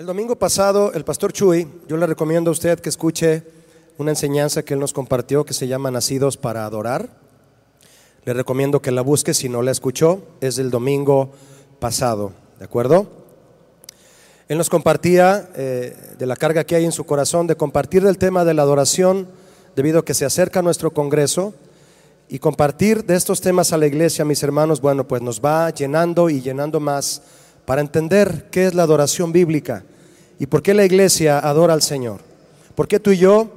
El domingo pasado, el pastor Chuy, yo le recomiendo a usted que escuche una enseñanza que él nos compartió que se llama Nacidos para Adorar. Le recomiendo que la busque si no la escuchó. Es del domingo pasado, ¿de acuerdo? Él nos compartía eh, de la carga que hay en su corazón de compartir del tema de la adoración debido a que se acerca nuestro Congreso y compartir de estos temas a la iglesia, mis hermanos, bueno, pues nos va llenando y llenando más para entender qué es la adoración bíblica y por qué la iglesia adora al Señor. Porque tú y yo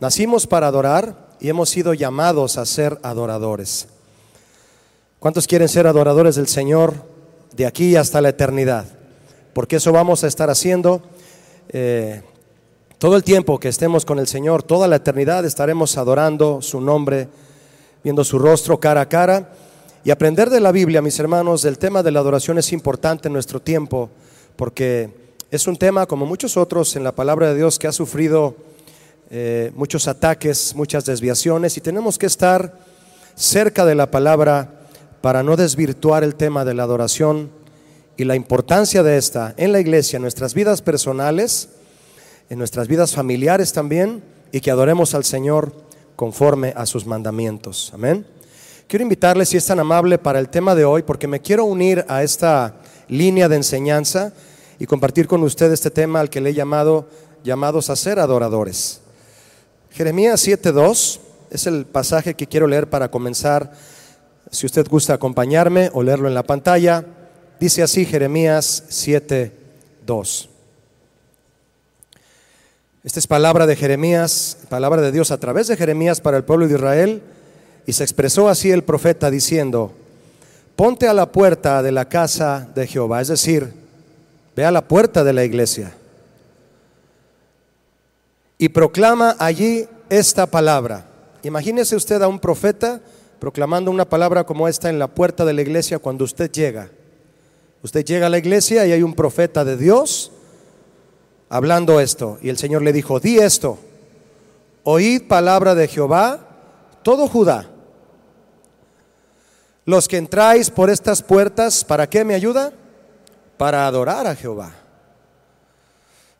nacimos para adorar y hemos sido llamados a ser adoradores. ¿Cuántos quieren ser adoradores del Señor de aquí hasta la eternidad? Porque eso vamos a estar haciendo eh, todo el tiempo que estemos con el Señor, toda la eternidad estaremos adorando su nombre, viendo su rostro cara a cara y aprender de la Biblia, mis hermanos, del tema de la adoración es importante en nuestro tiempo, porque es un tema, como muchos otros en la palabra de Dios, que ha sufrido eh, muchos ataques, muchas desviaciones, y tenemos que estar cerca de la palabra para no desvirtuar el tema de la adoración y la importancia de esta en la iglesia, en nuestras vidas personales, en nuestras vidas familiares también, y que adoremos al Señor conforme a sus mandamientos. Amén. Quiero invitarles, si es tan amable, para el tema de hoy, porque me quiero unir a esta línea de enseñanza y compartir con usted este tema al que le he llamado llamados a ser adoradores. Jeremías 7.2 es el pasaje que quiero leer para comenzar. Si usted gusta acompañarme o leerlo en la pantalla, dice así Jeremías 7.2. Esta es palabra de Jeremías, palabra de Dios a través de Jeremías para el pueblo de Israel y se expresó así el profeta diciendo, ponte a la puerta de la casa de Jehová, es decir, ve a la puerta de la iglesia y proclama allí esta palabra. Imagínese usted a un profeta proclamando una palabra como esta en la puerta de la iglesia cuando usted llega. Usted llega a la iglesia y hay un profeta de Dios hablando esto. Y el Señor le dijo, di esto, oíd palabra de Jehová, todo Judá los que entráis por estas puertas, ¿para qué me ayuda? Para adorar a Jehová.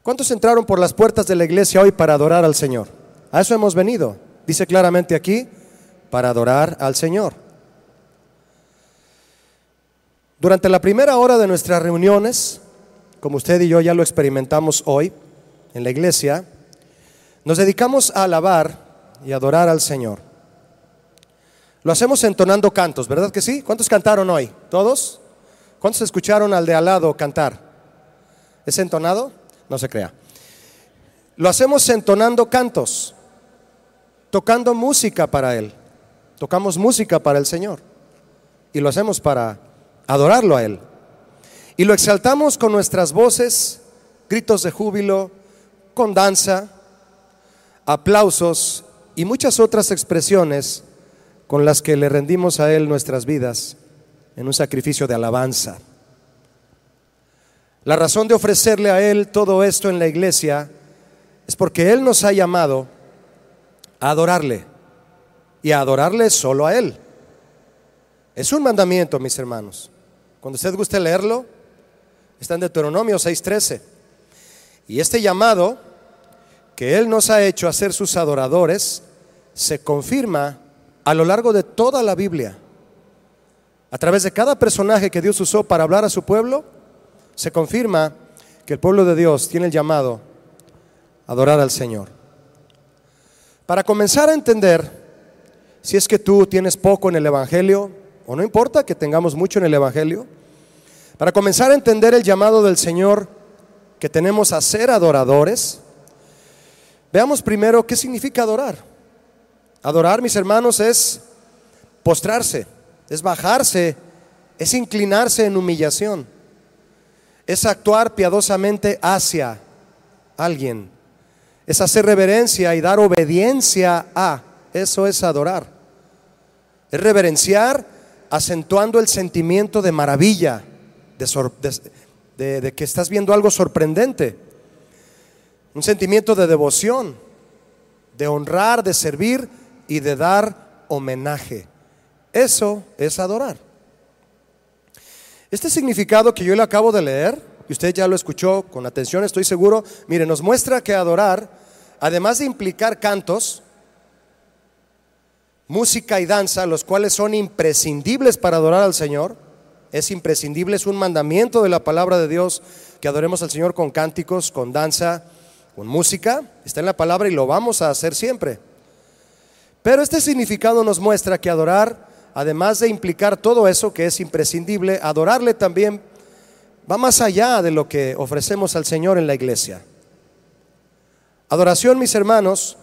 ¿Cuántos entraron por las puertas de la iglesia hoy para adorar al Señor? A eso hemos venido. Dice claramente aquí, para adorar al Señor. Durante la primera hora de nuestras reuniones, como usted y yo ya lo experimentamos hoy en la iglesia, nos dedicamos a alabar y adorar al Señor. Lo hacemos entonando cantos, ¿verdad que sí? ¿Cuántos cantaron hoy? ¿Todos? ¿Cuántos escucharon al de al lado cantar? ¿Es entonado? No se crea. Lo hacemos entonando cantos, tocando música para Él. Tocamos música para el Señor. Y lo hacemos para adorarlo a Él. Y lo exaltamos con nuestras voces, gritos de júbilo, con danza, aplausos y muchas otras expresiones con las que le rendimos a Él nuestras vidas en un sacrificio de alabanza. La razón de ofrecerle a Él todo esto en la iglesia es porque Él nos ha llamado a adorarle y a adorarle solo a Él. Es un mandamiento, mis hermanos. Cuando usted guste leerlo, está en Deuteronomio 6:13. Y este llamado que Él nos ha hecho a ser sus adoradores se confirma a lo largo de toda la Biblia, a través de cada personaje que Dios usó para hablar a su pueblo, se confirma que el pueblo de Dios tiene el llamado a adorar al Señor. Para comenzar a entender, si es que tú tienes poco en el Evangelio, o no importa que tengamos mucho en el Evangelio, para comenzar a entender el llamado del Señor que tenemos a ser adoradores, veamos primero qué significa adorar. Adorar, mis hermanos, es postrarse, es bajarse, es inclinarse en humillación, es actuar piadosamente hacia alguien, es hacer reverencia y dar obediencia a, eso es adorar. Es reverenciar acentuando el sentimiento de maravilla, de, de que estás viendo algo sorprendente, un sentimiento de devoción, de honrar, de servir y de dar homenaje. Eso es adorar. Este significado que yo le acabo de leer y usted ya lo escuchó con atención, estoy seguro, mire, nos muestra que adorar, además de implicar cantos, música y danza, los cuales son imprescindibles para adorar al Señor, es imprescindible, es un mandamiento de la palabra de Dios que adoremos al Señor con cánticos, con danza, con música, está en la palabra y lo vamos a hacer siempre. Pero este significado nos muestra que adorar, además de implicar todo eso que es imprescindible, adorarle también va más allá de lo que ofrecemos al Señor en la iglesia. Adoración, mis hermanos,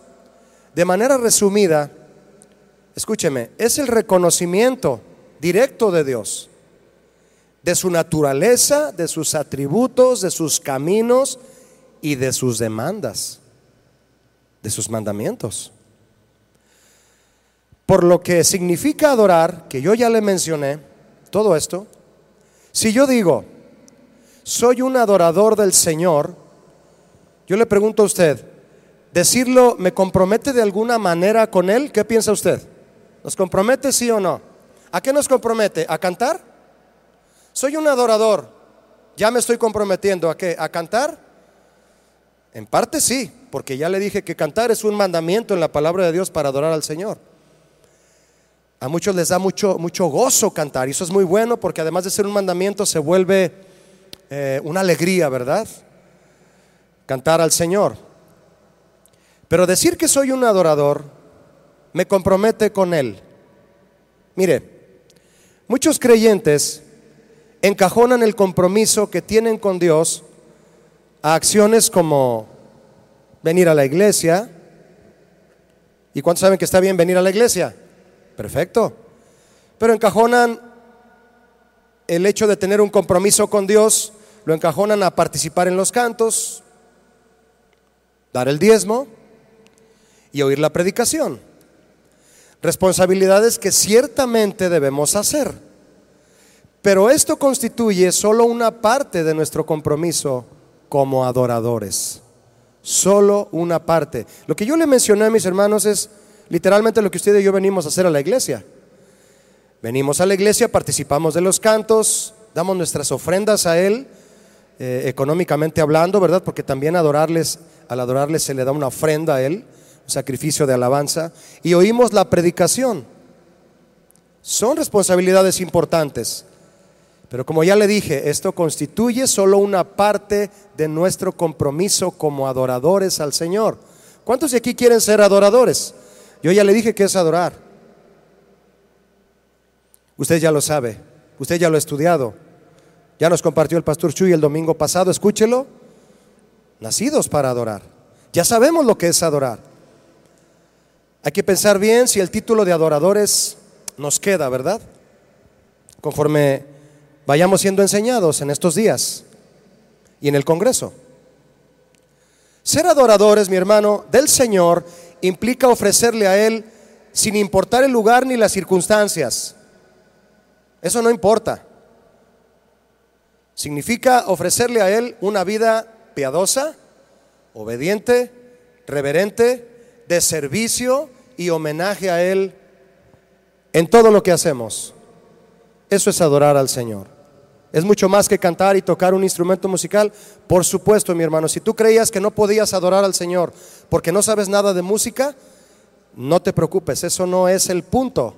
de manera resumida, escúcheme, es el reconocimiento directo de Dios, de su naturaleza, de sus atributos, de sus caminos y de sus demandas, de sus mandamientos. Por lo que significa adorar, que yo ya le mencioné, todo esto, si yo digo, soy un adorador del Señor, yo le pregunto a usted, decirlo me compromete de alguna manera con Él, ¿qué piensa usted? ¿Nos compromete sí o no? ¿A qué nos compromete? ¿A cantar? Soy un adorador, ya me estoy comprometiendo a qué? ¿A cantar? En parte sí, porque ya le dije que cantar es un mandamiento en la palabra de Dios para adorar al Señor. A muchos les da mucho, mucho gozo cantar y eso es muy bueno porque además de ser un mandamiento se vuelve eh, una alegría, ¿verdad? Cantar al Señor. Pero decir que soy un adorador me compromete con Él. Mire, muchos creyentes encajonan el compromiso que tienen con Dios a acciones como venir a la iglesia. ¿Y cuántos saben que está bien venir a la iglesia? Perfecto. Pero encajonan el hecho de tener un compromiso con Dios lo encajonan a participar en los cantos, dar el diezmo y oír la predicación. Responsabilidades que ciertamente debemos hacer. Pero esto constituye solo una parte de nuestro compromiso como adoradores. Solo una parte. Lo que yo le mencioné a mis hermanos es literalmente lo que usted y yo venimos a hacer a la iglesia. Venimos a la iglesia, participamos de los cantos, damos nuestras ofrendas a Él, eh, económicamente hablando, ¿verdad? Porque también adorarles, al adorarles se le da una ofrenda a Él, un sacrificio de alabanza, y oímos la predicación. Son responsabilidades importantes, pero como ya le dije, esto constituye solo una parte de nuestro compromiso como adoradores al Señor. ¿Cuántos de aquí quieren ser adoradores? Yo ya le dije que es adorar. Usted ya lo sabe, usted ya lo ha estudiado. Ya nos compartió el pastor Chuy el domingo pasado, escúchelo. Nacidos para adorar. Ya sabemos lo que es adorar. Hay que pensar bien si el título de adoradores nos queda, ¿verdad? Conforme vayamos siendo enseñados en estos días y en el Congreso. Ser adoradores, mi hermano, del Señor implica ofrecerle a Él sin importar el lugar ni las circunstancias. Eso no importa. Significa ofrecerle a Él una vida piadosa, obediente, reverente, de servicio y homenaje a Él en todo lo que hacemos. Eso es adorar al Señor. Es mucho más que cantar y tocar un instrumento musical. Por supuesto, mi hermano, si tú creías que no podías adorar al Señor porque no sabes nada de música, no te preocupes, eso no es el punto.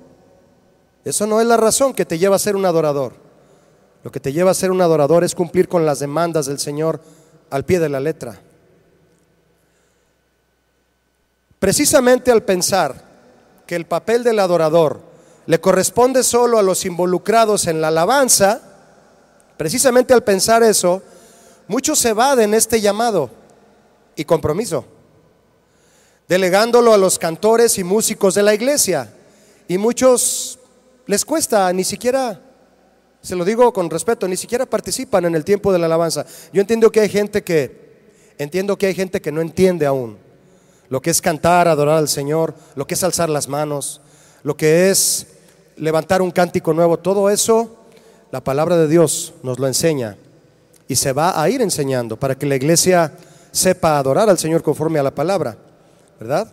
Eso no es la razón que te lleva a ser un adorador. Lo que te lleva a ser un adorador es cumplir con las demandas del Señor al pie de la letra. Precisamente al pensar que el papel del adorador le corresponde solo a los involucrados en la alabanza, precisamente al pensar eso, muchos se evaden este llamado y compromiso, delegándolo a los cantores y músicos de la iglesia. Y muchos les cuesta ni siquiera se lo digo con respeto, ni siquiera participan en el tiempo de la alabanza. Yo entiendo que hay gente que, entiendo que hay gente que no entiende aún lo que es cantar, adorar al Señor, lo que es alzar las manos, lo que es levantar un cántico nuevo, todo eso la palabra de Dios nos lo enseña y se va a ir enseñando para que la iglesia sepa adorar al Señor conforme a la palabra, ¿verdad?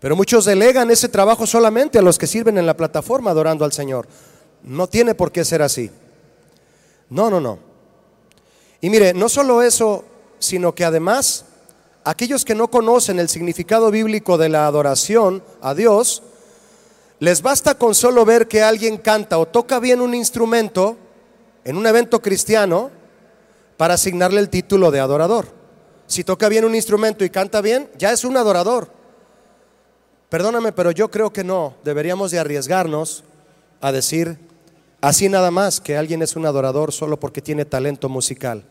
Pero muchos delegan ese trabajo solamente a los que sirven en la plataforma adorando al Señor. No tiene por qué ser así. No, no, no. Y mire, no solo eso, sino que además aquellos que no conocen el significado bíblico de la adoración a Dios, les basta con solo ver que alguien canta o toca bien un instrumento en un evento cristiano para asignarle el título de adorador. Si toca bien un instrumento y canta bien, ya es un adorador. Perdóname, pero yo creo que no. Deberíamos de arriesgarnos a decir así nada más que alguien es un adorador solo porque tiene talento musical.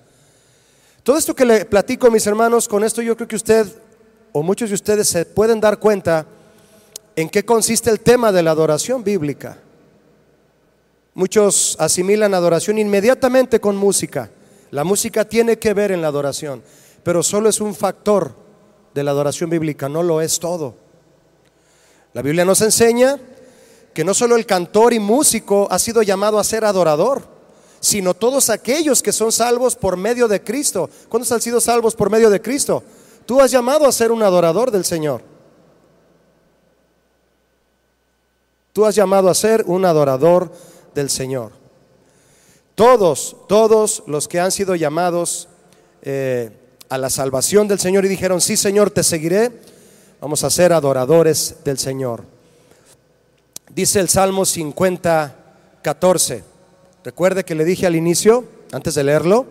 Todo esto que le platico, mis hermanos, con esto yo creo que usted o muchos de ustedes se pueden dar cuenta en qué consiste el tema de la adoración bíblica. Muchos asimilan adoración inmediatamente con música. La música tiene que ver en la adoración, pero solo es un factor de la adoración bíblica, no lo es todo. La Biblia nos enseña que no solo el cantor y músico ha sido llamado a ser adorador, sino todos aquellos que son salvos por medio de Cristo. ¿Cuántos han sido salvos por medio de Cristo? Tú has llamado a ser un adorador del Señor. Tú has llamado a ser un adorador del Señor. Todos, todos los que han sido llamados eh, a la salvación del Señor y dijeron, sí Señor, te seguiré, vamos a ser adoradores del Señor. Dice el Salmo 50, 14. Recuerde que le dije al inicio, antes de leerlo,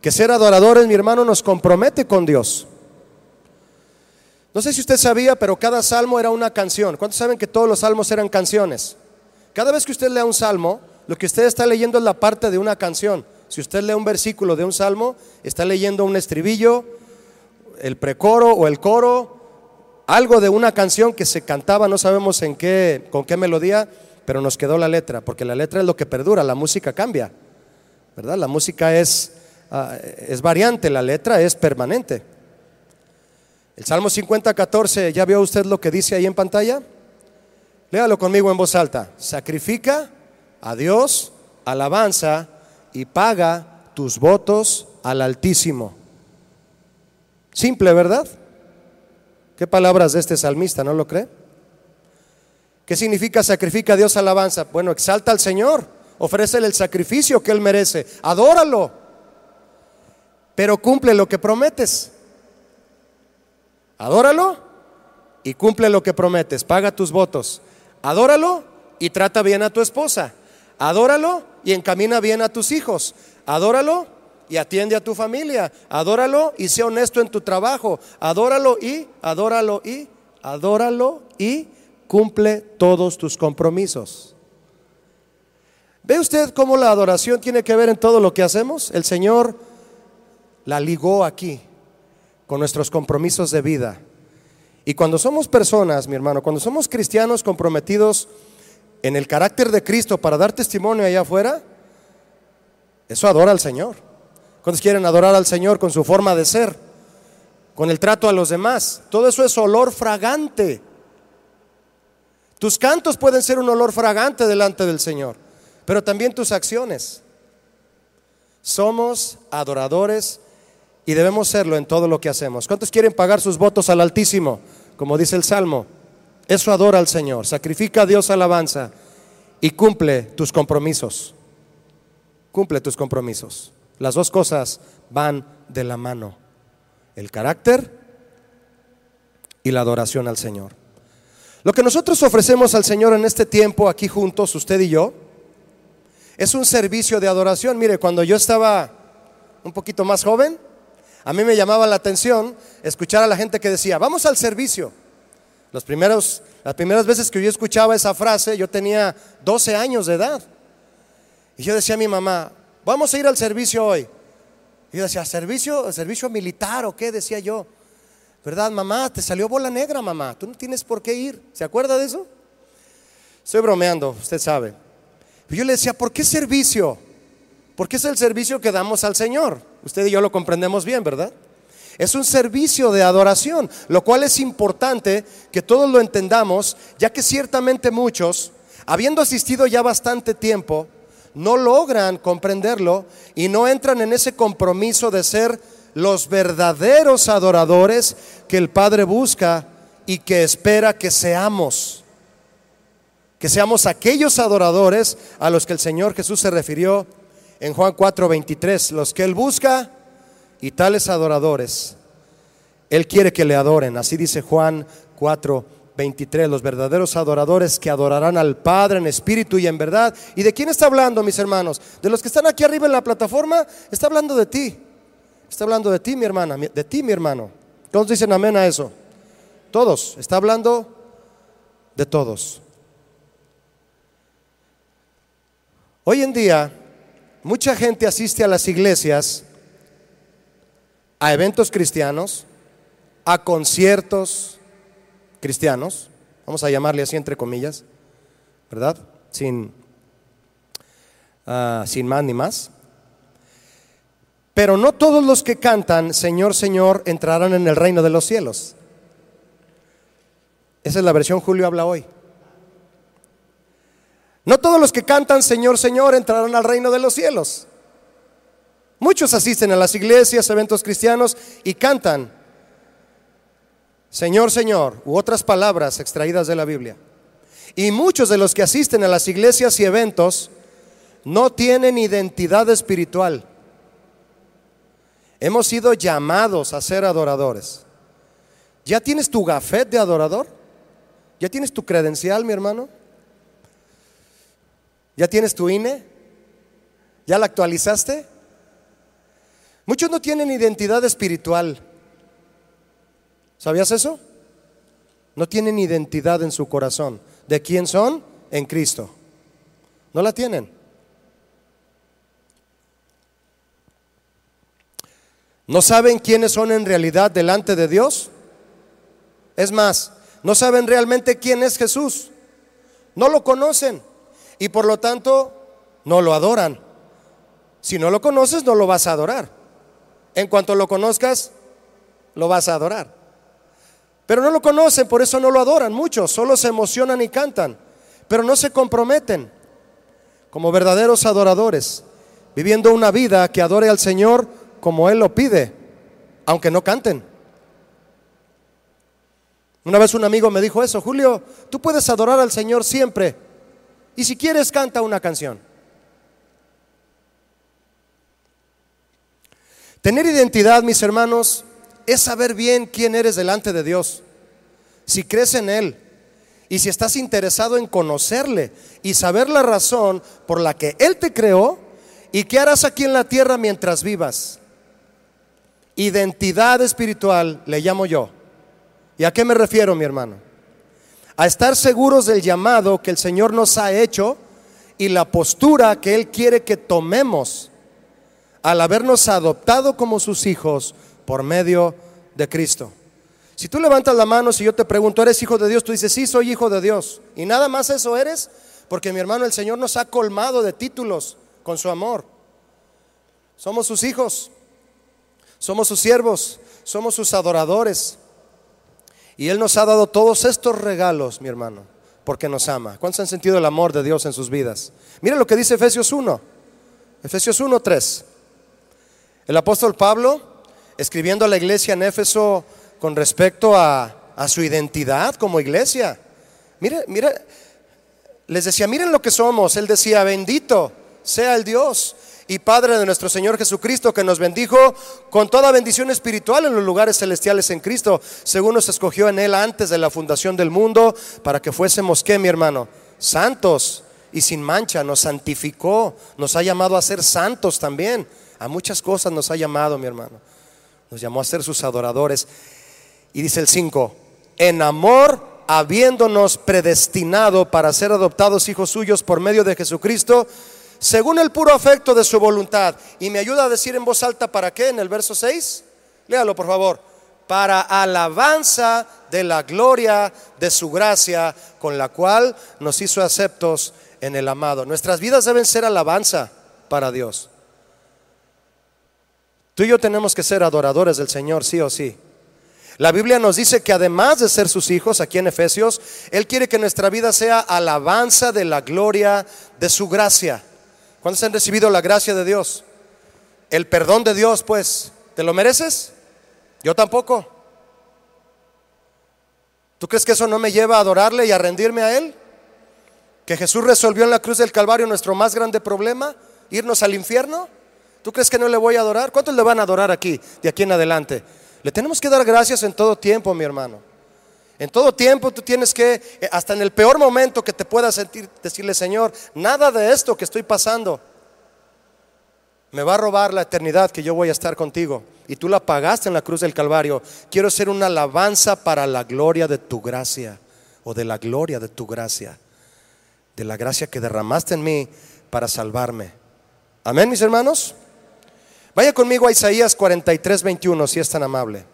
que ser adoradores, mi hermano, nos compromete con Dios. No sé si usted sabía, pero cada salmo era una canción. ¿Cuántos saben que todos los salmos eran canciones? Cada vez que usted lea un salmo, lo que usted está leyendo es la parte de una canción. Si usted lee un versículo de un salmo, está leyendo un estribillo, el precoro o el coro, algo de una canción que se cantaba, no sabemos en qué, con qué melodía, pero nos quedó la letra, porque la letra es lo que perdura, la música cambia, ¿verdad? La música es, ah, es variante, la letra es permanente. El Salmo 50, 14, ¿ya vio usted lo que dice ahí en pantalla? Léalo conmigo en voz alta. Sacrifica a Dios alabanza y paga tus votos al Altísimo. Simple, ¿verdad? ¿Qué palabras de este salmista, no lo cree? ¿Qué significa sacrifica a Dios alabanza? Bueno, exalta al Señor, ofrécele el sacrificio que Él merece, adóralo, pero cumple lo que prometes. Adóralo y cumple lo que prometes, paga tus votos. Adóralo y trata bien a tu esposa. Adóralo y encamina bien a tus hijos. Adóralo y atiende a tu familia. Adóralo y sea honesto en tu trabajo. Adóralo y, adóralo y, adóralo y cumple todos tus compromisos. ¿Ve usted cómo la adoración tiene que ver en todo lo que hacemos? El Señor la ligó aquí con nuestros compromisos de vida. Y cuando somos personas, mi hermano, cuando somos cristianos comprometidos en el carácter de Cristo para dar testimonio allá afuera, eso adora al Señor. ¿Cuántos quieren adorar al Señor con su forma de ser? Con el trato a los demás. Todo eso es olor fragante. Tus cantos pueden ser un olor fragante delante del Señor, pero también tus acciones. Somos adoradores y debemos serlo en todo lo que hacemos. ¿Cuántos quieren pagar sus votos al Altísimo? Como dice el Salmo. Eso adora al Señor. Sacrifica a Dios alabanza y cumple tus compromisos. Cumple tus compromisos. Las dos cosas van de la mano. El carácter y la adoración al Señor. Lo que nosotros ofrecemos al Señor en este tiempo, aquí juntos, usted y yo, es un servicio de adoración. Mire, cuando yo estaba un poquito más joven, a mí me llamaba la atención escuchar a la gente que decía, vamos al servicio. Las primeras veces que yo escuchaba esa frase, yo tenía 12 años de edad. Y yo decía a mi mamá, vamos a ir al servicio hoy. Y yo decía, ¿servicio, servicio militar o qué? Decía yo. ¿Verdad, mamá? Te salió bola negra, mamá. Tú no tienes por qué ir. ¿Se acuerda de eso? Estoy bromeando, usted sabe. Yo le decía, ¿por qué servicio? Porque es el servicio que damos al Señor. Usted y yo lo comprendemos bien, ¿verdad? Es un servicio de adoración, lo cual es importante que todos lo entendamos, ya que ciertamente muchos, habiendo asistido ya bastante tiempo, no logran comprenderlo y no entran en ese compromiso de ser los verdaderos adoradores que el Padre busca y que espera que seamos. Que seamos aquellos adoradores a los que el Señor Jesús se refirió en Juan 4, 23, los que Él busca y tales adoradores, Él quiere que le adoren. Así dice Juan 4, 23, los verdaderos adoradores que adorarán al Padre en espíritu y en verdad. ¿Y de quién está hablando, mis hermanos? De los que están aquí arriba en la plataforma, está hablando de ti. Está hablando de ti, mi hermana, de ti, mi hermano. Todos dicen amén a eso. Todos. Está hablando de todos. Hoy en día, mucha gente asiste a las iglesias, a eventos cristianos, a conciertos cristianos, vamos a llamarle así entre comillas, ¿verdad? Sin, ah, sin más ni más. Pero no todos los que cantan Señor, Señor entrarán en el reino de los cielos. Esa es la versión Julio habla hoy. No todos los que cantan Señor, Señor entrarán al reino de los cielos. Muchos asisten a las iglesias, eventos cristianos y cantan Señor, Señor, u otras palabras extraídas de la Biblia. Y muchos de los que asisten a las iglesias y eventos no tienen identidad espiritual. Hemos sido llamados a ser adoradores. ¿Ya tienes tu gafet de adorador? ¿Ya tienes tu credencial, mi hermano? ¿Ya tienes tu INE? ¿Ya la actualizaste? Muchos no tienen identidad espiritual. ¿Sabías eso? No tienen identidad en su corazón. ¿De quién son? En Cristo. No la tienen. ¿No saben quiénes son en realidad delante de Dios? Es más, no saben realmente quién es Jesús. No lo conocen y por lo tanto no lo adoran. Si no lo conoces, no lo vas a adorar. En cuanto lo conozcas, lo vas a adorar. Pero no lo conocen, por eso no lo adoran muchos, solo se emocionan y cantan, pero no se comprometen como verdaderos adoradores, viviendo una vida que adore al Señor como Él lo pide, aunque no canten. Una vez un amigo me dijo eso, Julio, tú puedes adorar al Señor siempre, y si quieres canta una canción. Tener identidad, mis hermanos, es saber bien quién eres delante de Dios, si crees en Él y si estás interesado en conocerle y saber la razón por la que Él te creó y qué harás aquí en la tierra mientras vivas. Identidad espiritual le llamo yo. ¿Y a qué me refiero, mi hermano? A estar seguros del llamado que el Señor nos ha hecho y la postura que Él quiere que tomemos al habernos adoptado como sus hijos por medio de Cristo. Si tú levantas la mano, si yo te pregunto, ¿eres hijo de Dios? Tú dices, sí, soy hijo de Dios. Y nada más eso eres, porque mi hermano, el Señor nos ha colmado de títulos con su amor. Somos sus hijos. Somos sus siervos, somos sus adoradores. Y Él nos ha dado todos estos regalos, mi hermano, porque nos ama. ¿Cuántos han sentido el amor de Dios en sus vidas? Mira lo que dice Efesios 1. Efesios 1, 3. El apóstol Pablo, escribiendo a la iglesia en Éfeso con respecto a, su identidad como iglesia. Mira, mira, les decía, miren lo que somos. Él decía, bendito sea el Dios y Padre de nuestro Señor Jesucristo, que nos bendijo con toda bendición espiritual en los lugares celestiales en Cristo, según nos escogió en Él antes de la fundación del mundo, para que fuésemos, ¿qué, mi hermano? Santos y sin mancha, nos santificó, nos ha llamado a ser santos también. A muchas cosas nos ha llamado, mi hermano. Nos llamó a ser sus adoradores. Y dice el 5, en amor habiéndonos predestinado para ser adoptados hijos suyos por medio de Jesucristo, según el puro afecto de su voluntad. Y me ayuda a decir en voz alta, ¿para qué? En el verso 6. Léalo, por favor. Para alabanza de la gloria de su gracia, con la cual nos hizo aceptos en el amado. Nuestras vidas deben ser alabanza para Dios. Tú y yo tenemos que ser adoradores del Señor, sí o sí. La Biblia nos dice que además de ser sus hijos, aquí en Efesios, Él quiere que nuestra vida sea alabanza de la gloria de su gracia. ¿Cuántos han recibido la gracia de Dios? El perdón de Dios, pues, ¿te lo mereces? Yo tampoco. ¿Tú crees que eso no me lleva a adorarle y a rendirme a Él? ¿Que Jesús resolvió en la cruz del Calvario nuestro más grande problema? ¿Irnos al infierno? ¿Tú crees que no le voy a adorar? ¿Cuántos le van a adorar aquí, de aquí en adelante? Le tenemos que dar gracias en todo tiempo, mi hermano. En todo tiempo tú tienes que, eh, hasta en el peor momento que te puedas sentir, decirle, Señor, nada de esto que estoy pasando me va a robar la eternidad que yo voy a estar contigo. Y tú la pagaste en la cruz del Calvario. Quiero ser una alabanza para la gloria de tu gracia, o de la gloria de tu gracia, de la gracia que derramaste en mí para salvarme. Amén, mis hermanos. Vaya conmigo a Isaías 43, 21, si es tan amable.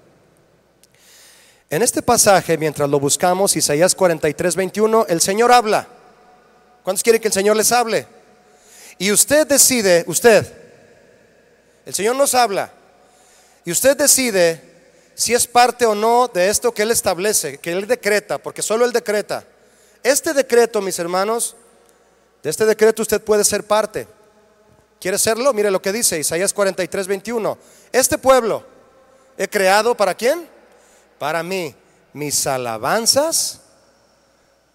En este pasaje, mientras lo buscamos, Isaías 43, 21, el Señor habla. ¿Cuántos quieren que el Señor les hable? Y usted decide, usted, el Señor nos habla, y usted decide si es parte o no de esto que Él establece, que Él decreta, porque solo Él decreta. Este decreto, mis hermanos, de este decreto usted puede ser parte. ¿Quiere serlo? Mire lo que dice Isaías 43, 21. Este pueblo he creado para quién? para mí, mis alabanzas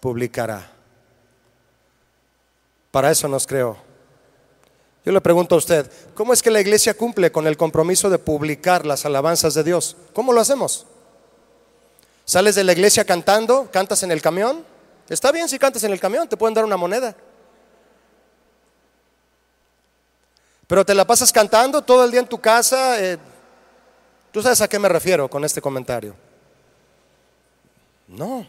publicará. Para eso nos creo. Yo le pregunto a usted, ¿cómo es que la iglesia cumple con el compromiso de publicar las alabanzas de Dios? ¿Cómo lo hacemos? ¿Sales de la iglesia cantando? ¿Cantas en el camión? Está bien si cantas en el camión, te pueden dar una moneda. Pero te la pasas cantando todo el día en tu casa. Eh, Tú sabes a qué me refiero con este comentario. No.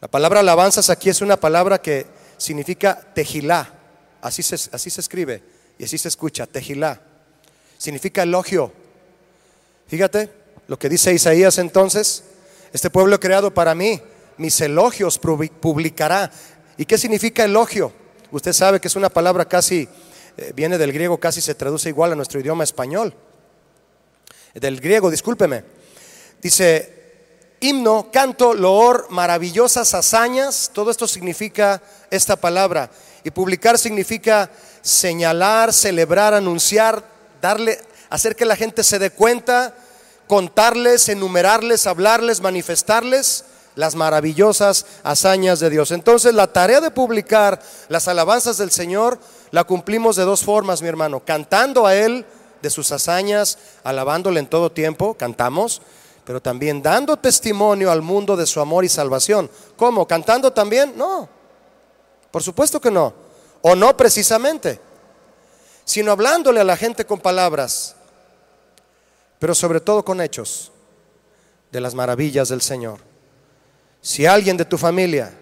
La palabra alabanzas aquí es una palabra que significa tejilá. Así se, así se escribe y así se escucha, tejilá. Significa elogio. Fíjate lo que dice Isaías entonces. Este pueblo creado para mí, mis elogios publicará. ¿Y qué significa elogio? Usted sabe que es una palabra casi, viene del griego, casi se traduce igual a nuestro idioma español. Del griego, discúlpeme. Dice, himno, canto, loor, maravillosas hazañas, todo esto significa esta palabra. Y publicar significa señalar, celebrar, anunciar, darle, hacer que la gente se dé cuenta, contarles, enumerarles, hablarles, manifestarles las maravillosas hazañas de Dios. Entonces la tarea de publicar las alabanzas del Señor la cumplimos de dos formas, mi hermano, cantando a Él de sus hazañas, alabándole en todo tiempo, cantamos, pero también dando testimonio al mundo de su amor y salvación. ¿Cómo? ¿Cantando también? No, por supuesto que no. O no precisamente, sino hablándole a la gente con palabras, pero sobre todo con hechos de las maravillas del Señor. Si alguien de tu familia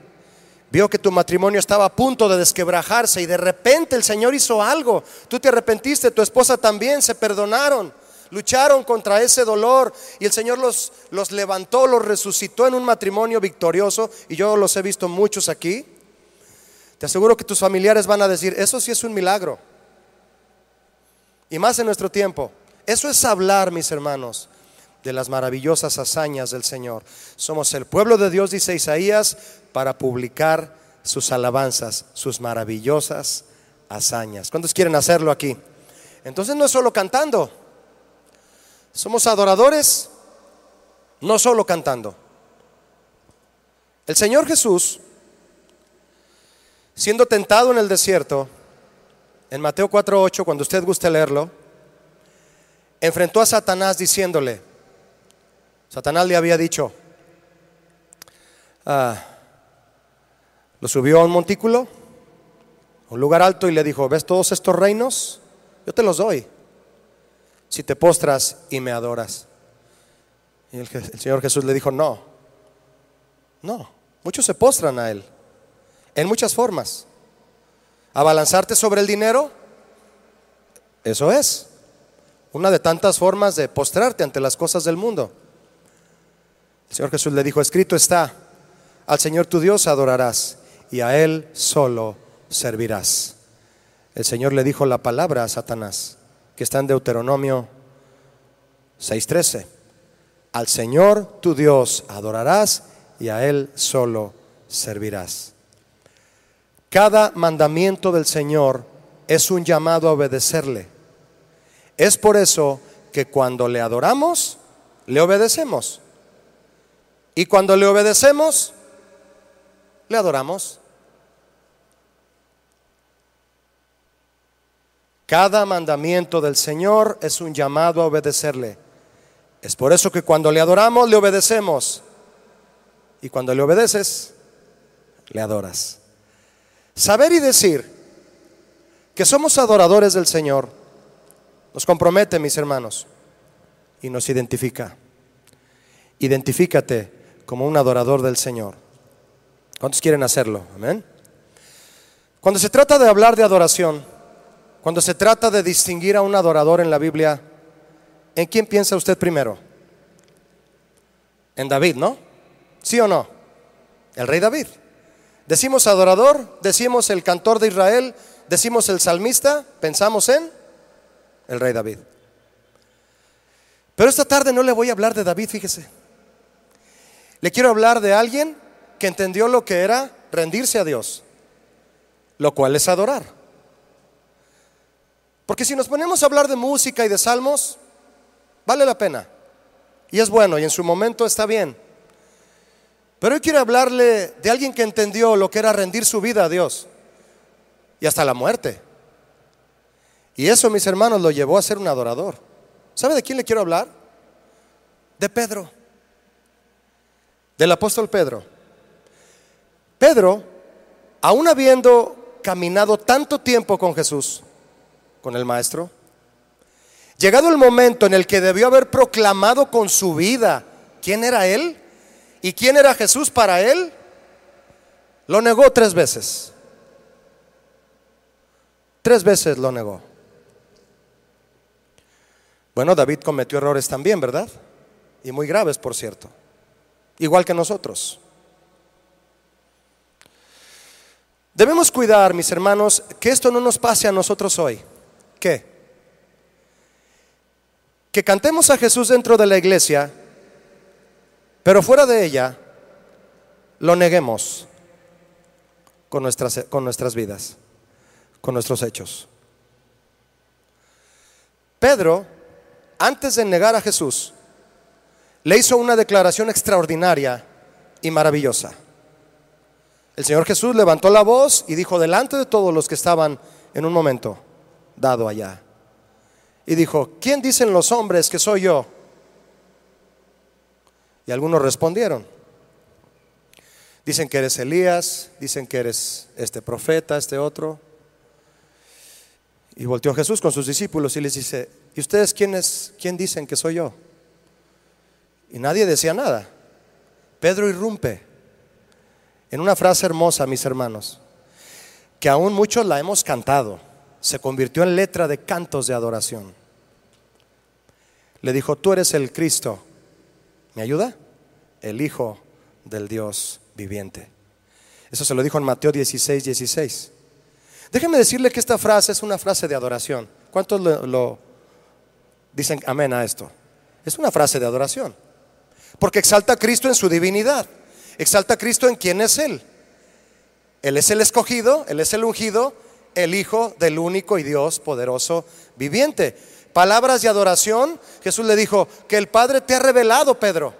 vio que tu matrimonio estaba a punto de desquebrajarse y de repente el Señor hizo algo, tú te arrepentiste, tu esposa también, se perdonaron, lucharon contra ese dolor y el Señor los, los levantó, los resucitó en un matrimonio victorioso y yo los he visto muchos aquí. Te aseguro que tus familiares van a decir, eso sí es un milagro. Y más en nuestro tiempo. Eso es hablar, mis hermanos, de las maravillosas hazañas del Señor. Somos el pueblo de Dios, dice Isaías, para publicar sus alabanzas, sus maravillosas hazañas. ¿Cuántos quieren hacerlo aquí? Entonces no es solo cantando. Somos adoradores, no solo cantando. El Señor Jesús, siendo tentado en el desierto, en Mateo 4:8, cuando usted guste leerlo, enfrentó a Satanás diciéndole, Satanás le había dicho, ah, lo subió a un montículo, un lugar alto, y le dijo, ¿ves todos estos reinos? Yo te los doy si te postras y me adoras. Y el, Señor Jesús le dijo, no, no, muchos se postran a Él, en muchas formas. Abalanzarte sobre el dinero, eso es una de tantas formas de postrarte ante las cosas del mundo. El Señor Jesús le dijo, escrito está, al Señor tu Dios adorarás y a Él solo servirás. El Señor le dijo la palabra a Satanás que está en Deuteronomio 6:13. Al Señor tu Dios adorarás y a Él solo servirás. Cada mandamiento del Señor es un llamado a obedecerle. Es por eso que cuando le adoramos, le obedecemos. Y cuando le obedecemos, le adoramos. Cada mandamiento del Señor es un llamado a obedecerle. Es por eso que cuando le adoramos, le obedecemos. Y cuando le obedeces, le adoras. Saber y decir que somos adoradores del Señor nos compromete, mis hermanos, y nos identifica. Identifícate como un adorador del Señor. ¿Cuántos quieren hacerlo? Amén. Cuando se trata de hablar de adoración, cuando se trata de distinguir a un adorador en la Biblia, ¿en quién piensa usted primero? En David, ¿no? ¿Sí o no? El rey David. Decimos adorador, decimos el cantor de Israel, decimos el salmista, pensamos en el rey David. Pero esta tarde no le voy a hablar de David, fíjese. Le quiero hablar de alguien que entendió lo que era rendirse a Dios, lo cual es adorar. Porque si nos ponemos a hablar de música y de salmos, vale la pena. Y es bueno y en su momento está bien. Pero hoy quiero hablarle de alguien que entendió lo que era rendir su vida a Dios y hasta la muerte. Y eso, mis hermanos, lo llevó a ser un adorador. ¿Sabe de quién le quiero hablar? De Pedro, del apóstol Pedro. Pedro, aún habiendo caminado tanto tiempo con Jesús, con el Maestro, llegado el momento en el que debió haber proclamado con su vida quién era Él y quién era Jesús para Él, lo negó tres veces. Tres veces lo negó. Bueno, David cometió errores también, ¿verdad? Y muy graves, por cierto. Igual que nosotros. Debemos cuidar, mis hermanos, que esto no nos pase a nosotros hoy. ¿Qué? Que cantemos a Jesús dentro de la iglesia, pero fuera de ella lo neguemos con nuestras, con nuestras vidas, con nuestros hechos. Pedro antes de negar a Jesús, le hizo una declaración extraordinaria y maravillosa. El Señor Jesús levantó la voz y dijo delante de todos los que estaban en un momento dado allá. Y dijo, ¿quién dicen los hombres que soy yo? Y algunos respondieron. Dicen que eres Elías, dicen que eres este profeta, este otro. Y volteó Jesús con sus discípulos y les dice, ¿y ustedes quiénes, quién dicen que soy yo? Y nadie decía nada. Pedro irrumpe en una frase hermosa, mis hermanos, que aún muchos la hemos cantado, se convirtió en letra de cantos de adoración. Le dijo, tú eres el Cristo, ¿me ayuda? El Hijo del Dios viviente. Eso se lo dijo en Mateo 16, 16. Déjeme decirle que esta frase es una frase de adoración. ¿Cuántos lo, dicen amén a esto? Es una frase de adoración. Porque exalta a Cristo en su divinidad. Exalta a Cristo en quién es Él. Él es el escogido, Él es el ungido, el Hijo del único y Dios poderoso viviente. Palabras de adoración. Jesús le dijo, que el Padre te ha revelado, Pedro.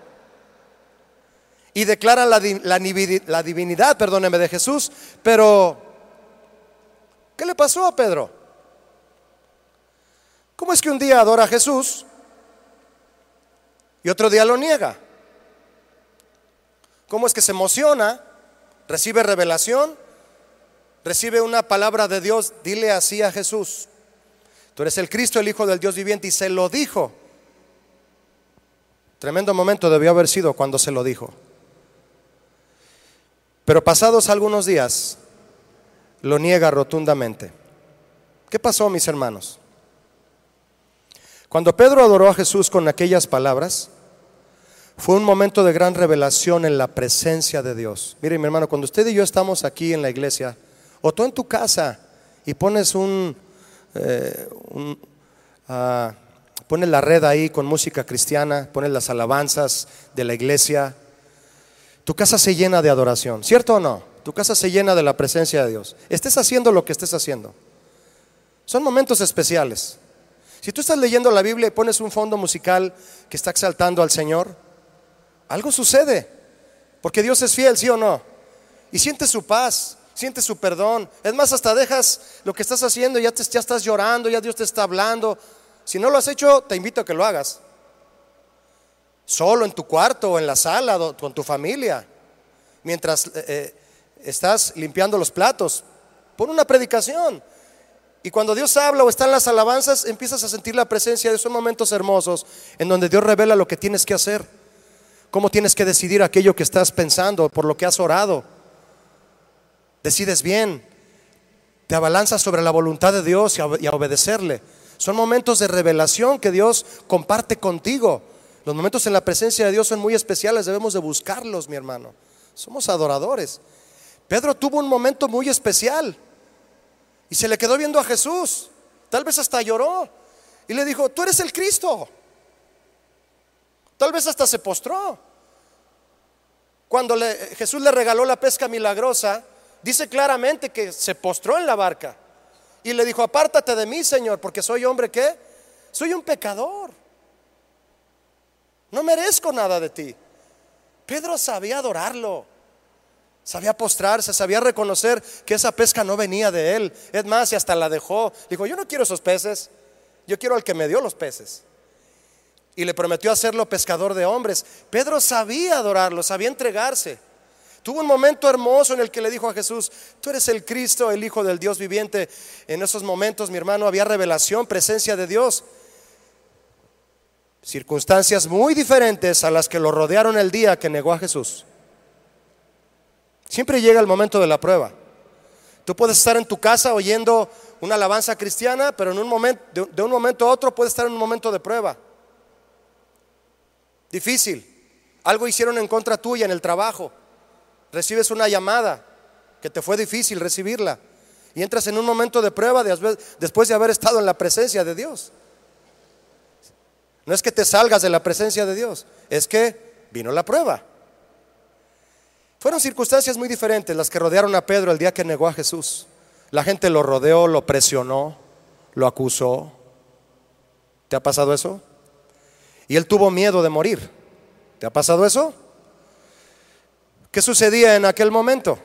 Y declara la, la, la divinidad, perdóneme, de Jesús. Pero ¿Qué le pasó a Pedro? ¿Cómo es que un día adora a Jesús y otro día lo niega? ¿Cómo es que se emociona, recibe revelación, recibe una palabra de Dios, dile así a Jesús, tú eres el Cristo, el Hijo del Dios viviente, y se lo dijo. Tremendo momento debió haber sido cuando se lo dijo. Pero pasados algunos días, lo niega rotundamente. ¿Qué pasó, mis hermanos? Cuando Pedro adoró a Jesús con aquellas palabras, fue un momento de gran revelación en la presencia de Dios. Mire, mi hermano, cuando usted y yo estamos aquí en la iglesia, o tú en tu casa y pones un, eh, ah, pones la red ahí con música cristiana, pones las alabanzas de la iglesia, tu casa se llena de adoración, ¿cierto o no? tu casa se llena de la presencia de Dios. Estés haciendo lo que estés haciendo. Son momentos especiales. Si tú estás leyendo la Biblia y pones un fondo musical que está exaltando al Señor, algo sucede. Porque Dios es fiel, sí o no. Y sientes su paz, Siente su perdón. Es más, hasta dejas lo que estás haciendo, ya, te, ya estás llorando, ya Dios te está hablando. Si no lo has hecho, te invito a que lo hagas. Solo en tu cuarto o en la sala con tu familia. Mientras eh, eh, estás limpiando los platos. Pon una predicación. Y cuando Dios habla o está en las alabanzas, empiezas a sentir la presencia de esos momentos hermosos en donde Dios revela lo que tienes que hacer. Cómo tienes que decidir aquello que estás pensando, por lo que has orado decides bien, te abalanzas sobre la voluntad de Dios y a, obedecerle. Son momentos de revelación que Dios comparte contigo. Los momentos en la presencia de Dios son muy especiales, debemos de buscarlos, mi hermano. Somos adoradores. Pedro tuvo un momento muy especial y se le quedó viendo a Jesús. Tal vez hasta lloró y le dijo, tú eres el Cristo. Tal vez hasta se postró. Cuando Jesús le regaló la pesca milagrosa, dice claramente que se postró en la barca y le dijo, apártate de mí, Señor, porque soy hombre que soy un pecador. No merezco nada de ti. Pedro sabía adorarlo, sabía postrarse, sabía reconocer que esa pesca no venía de él. Es más, y hasta la dejó. Dijo, yo no quiero esos peces, yo quiero al que me dio los peces. Y le prometió hacerlo pescador de hombres. Pedro sabía adorarlo, sabía entregarse. Tuvo un momento hermoso en el que le dijo a Jesús, tú eres el Cristo, el Hijo del Dios viviente. En esos momentos, mi hermano, había revelación, presencia de Dios. Circunstancias muy diferentes a las que lo rodearon el día que negó a Jesús. Siempre llega el momento de la prueba. Tú puedes estar en tu casa oyendo una alabanza cristiana, pero en un momento, de un momento a otro puedes estar en un momento de prueba. Difícil. Algo hicieron en contra tuya en el trabajo recibes una llamada que te fue difícil recibirla y entras en un momento de prueba después de haber estado en la presencia de Dios. No es que te salgas de la presencia de Dios, es que vino la prueba. Fueron circunstancias muy diferentes las que rodearon a Pedro el día que negó a Jesús. La gente lo rodeó, lo presionó, lo acusó. ¿Te ha pasado eso? Y él tuvo miedo de morir. ¿Te ha pasado eso? ¿Qué sucedía en aquel momento?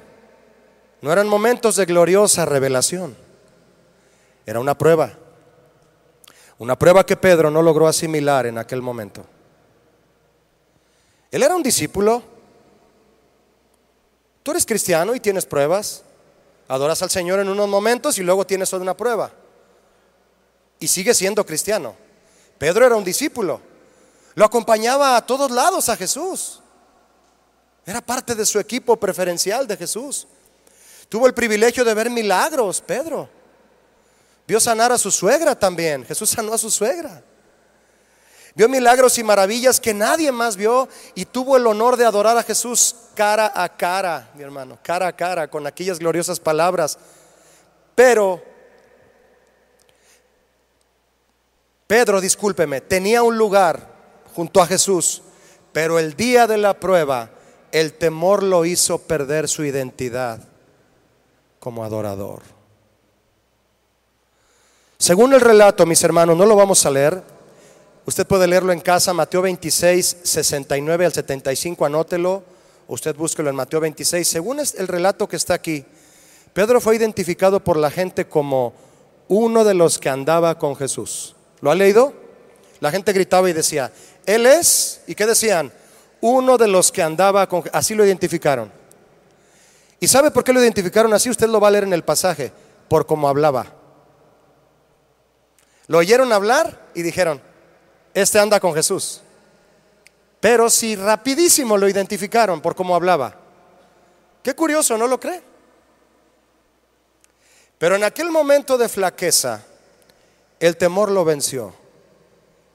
No eran momentos de gloriosa revelación. Era una prueba. Una prueba que Pedro no logró asimilar en aquel momento. Él era un discípulo. Tú eres cristiano y tienes pruebas. Adoras al Señor en unos momentos y luego tienes una prueba. Y sigue siendo cristiano. Pedro era un discípulo. Lo acompañaba a todos lados a Jesús. Era parte de su equipo preferencial de Jesús. Tuvo el privilegio de ver milagros, Pedro. Vio sanar a su suegra también. Jesús sanó a su suegra. Vio milagros y maravillas que nadie más vio y tuvo el honor de adorar a Jesús cara a cara, mi hermano, cara a cara, con aquellas gloriosas palabras. Pero, Pedro, discúlpeme, tenía un lugar junto a Jesús, pero el día de la prueba el temor lo hizo perder su identidad como adorador. Según el relato, mis hermanos, no lo vamos a leer. Usted puede leerlo en casa, Mateo 26, 69 al 75, anótelo. Usted búsquelo en Mateo 26. Según el relato que está aquí, Pedro fue identificado por la gente como uno de los que andaba con Jesús. ¿Lo ha leído? La gente gritaba y decía, Él es, ¿y qué decían? uno de los que andaba con... Así lo identificaron. ¿Y sabe por qué lo identificaron así? Usted lo va a leer en el pasaje, por cómo hablaba. Lo oyeron hablar y dijeron, este anda con Jesús. Pero si rapidísimo lo identificaron por cómo hablaba. Qué curioso, ¿no lo cree? Pero en aquel momento de flaqueza, el temor lo venció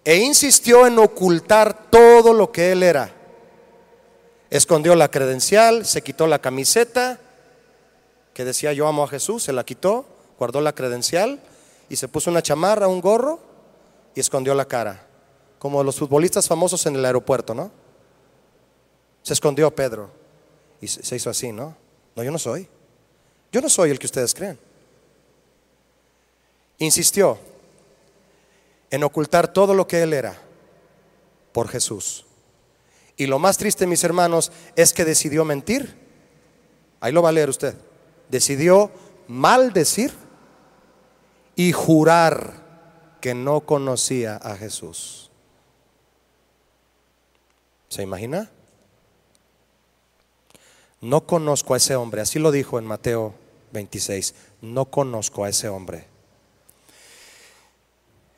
e insistió en ocultar todo lo que él era escondió la credencial, se quitó la camiseta que decía yo amo a Jesús, se la quitó, guardó la credencial y se puso una chamarra, un gorro y escondió la cara, como los futbolistas famosos en el aeropuerto, ¿no? Se escondió Pedro y se hizo así, ¿no? No, yo no soy. Yo no soy el que ustedes creen. Insistió en ocultar todo lo que él era por Jesús. Y lo más triste, mis hermanos, es que decidió mentir. Ahí lo va a leer usted. decidió maldecir y jurar que no conocía a Jesús. ¿Se imagina? No conozco a ese hombre, así lo dijo en Mateo 26, no conozco a ese hombre.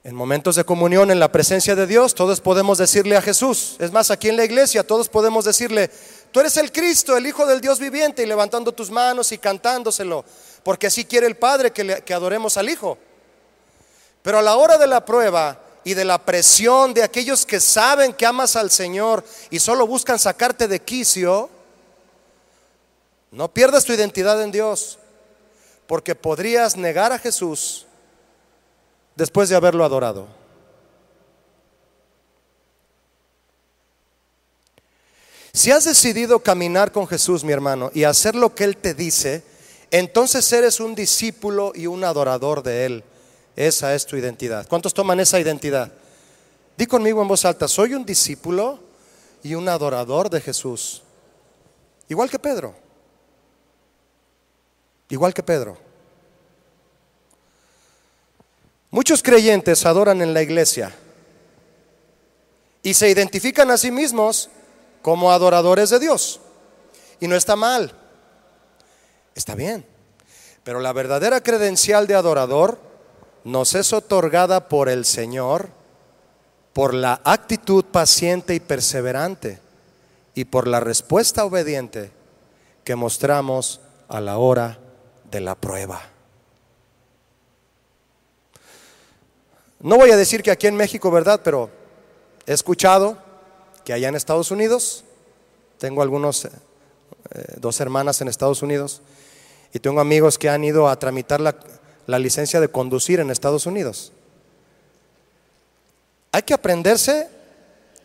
En momentos de comunión, en la presencia de Dios, todos podemos decirle a Jesús, es más, aquí en la iglesia, todos podemos decirle, tú eres el Cristo, el Hijo del Dios viviente, y levantando tus manos y cantándoselo, porque así quiere el Padre que, que adoremos al Hijo. Pero a la hora de la prueba y de la presión de aquellos que saben que amas al Señor y solo buscan sacarte de quicio, no pierdas tu identidad en Dios, porque podrías negar a Jesús después de haberlo adorado. Si has decidido caminar con Jesús, mi hermano, y hacer lo que Él te dice, entonces eres un discípulo y un adorador de Él. Esa es tu identidad. ¿Cuántos toman esa identidad? Di conmigo en voz alta, soy un discípulo y un adorador de Jesús. Igual que Pedro. Igual que Pedro. Muchos creyentes adoran en la iglesia y se identifican a sí mismos como adoradores de Dios. Y no está mal, está bien. Pero la verdadera credencial de adorador nos es otorgada por el Señor por la actitud paciente y perseverante y por la respuesta obediente que mostramos a la hora de la prueba. No voy a decir que aquí en México, ¿verdad? Pero he escuchado que allá en Estados Unidos, tengo algunos, eh, dos hermanas en Estados Unidos, y tengo amigos que han ido a tramitar la licencia de conducir en Estados Unidos. Hay que aprenderse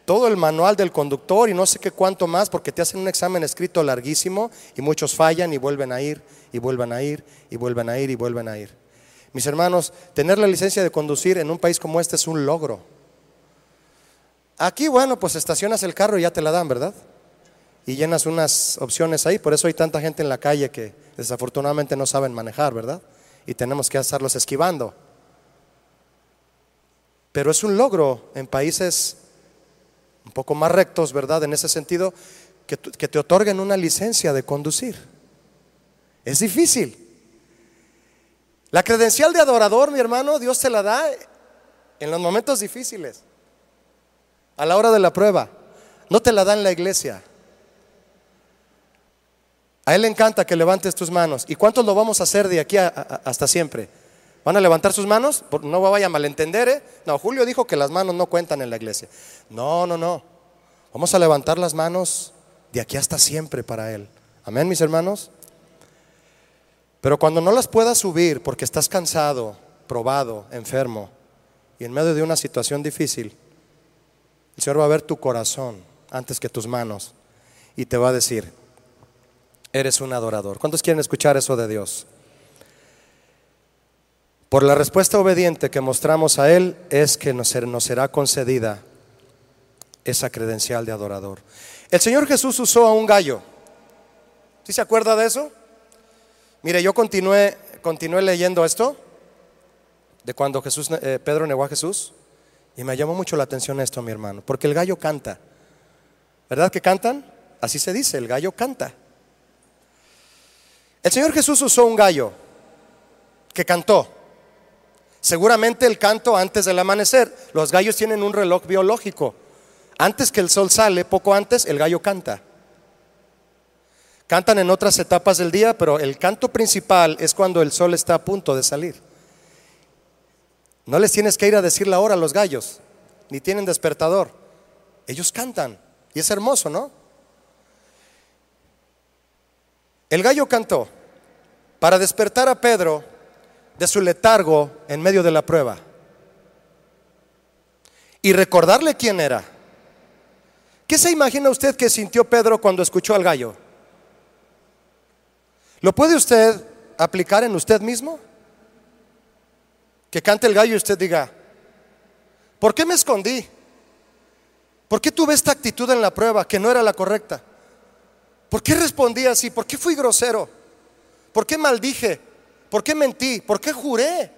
todo el manual del conductor y no sé qué cuánto más, porque te hacen un examen escrito larguísimo y muchos fallan y vuelven a ir, y vuelven a ir, y vuelven a ir, y vuelven a ir. Mis hermanos, tener la licencia de conducir en un país como este es un logro. Aquí, bueno, pues estacionas el carro y ya te la dan, ¿verdad? Y llenas unas opciones ahí, por eso hay tanta gente en la calle que desafortunadamente no saben manejar, ¿verdad? Y tenemos que estarlos esquivando. Pero es un logro en países un poco más rectos, ¿verdad? En ese sentido, que, que te otorguen una licencia de conducir. Es difícil. La credencial de adorador, mi hermano, Dios te la da en los momentos difíciles, a la hora de la prueba. No te la da en la iglesia. A Él le encanta que levantes tus manos. ¿Y cuántos lo vamos a hacer de aquí hasta siempre? ¿Van a levantar sus manos? No vaya a malentender, ¿eh? No, Julio dijo que las manos no cuentan en la iglesia. No, no, no. Vamos a levantar las manos de aquí hasta siempre para Él. Amén, mis hermanos. Pero cuando no las puedas subir porque estás cansado, probado, enfermo y en medio de una situación difícil, el Señor va a ver tu corazón antes que tus manos y te va a decir, eres un adorador. ¿Cuántos quieren escuchar eso de Dios? Por la respuesta obediente que mostramos a Él es que nos será concedida esa credencial de adorador. El Señor Jesús usó a un gallo. ¿Sí se acuerda de eso? Mire, yo continué, leyendo esto de cuando Jesús, eh, Pedro negó a Jesús y me llamó mucho la atención esto, mi hermano, porque el gallo canta. ¿Verdad que cantan? Así se dice, el gallo canta. El Señor Jesús usó un gallo que cantó. Seguramente el canto antes del amanecer. Los gallos tienen un reloj biológico. Antes que el sol sale, poco antes, el gallo canta. Cantan en otras etapas del día, pero el canto principal es cuando el sol está a punto de salir. No les tienes que ir a decir la hora a los gallos, ni tienen despertador. Ellos cantan y es hermoso, ¿no? El gallo cantó para despertar a Pedro de su letargo en medio de la prueba y recordarle quién era. ¿Qué se imagina usted que sintió Pedro cuando escuchó al gallo? ¿Lo puede usted aplicar en usted mismo? Que cante el gallo y usted diga, ¿por qué me escondí? ¿Por qué tuve esta actitud en la prueba que no era la correcta? ¿Por qué respondí así? ¿Por qué fui grosero? ¿Por qué maldije? ¿Por qué mentí? ¿Por qué juré?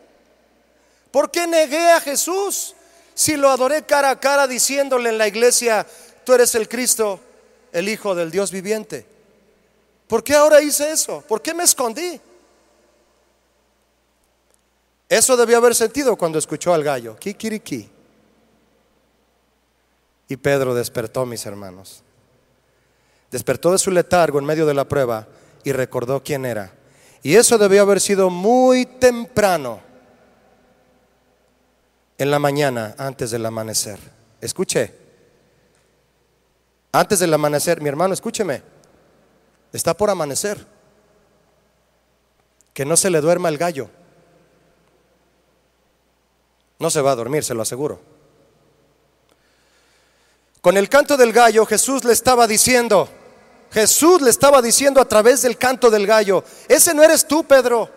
¿Por qué negué a Jesús? Si lo adoré cara a cara diciéndole en la iglesia, tú eres el Cristo, el Hijo del Dios viviente. ¿Por qué ahora hice eso? ¿Por qué me escondí? Eso debió haber sentido cuando escuchó al gallo. Kikiriki. Y Pedro despertó, mis hermanos. Despertó de su letargo en medio de la prueba y recordó quién era. Y eso debió haber sido muy temprano en la mañana antes del amanecer. Escuche. Antes del amanecer, mi hermano, escúcheme. Está por amanecer. Que no se le duerma el gallo. No se va a dormir, se lo aseguro. Con el canto del gallo Jesús le estaba diciendo, Jesús le estaba diciendo a través del canto del gallo, ese no eres tú, Pedro.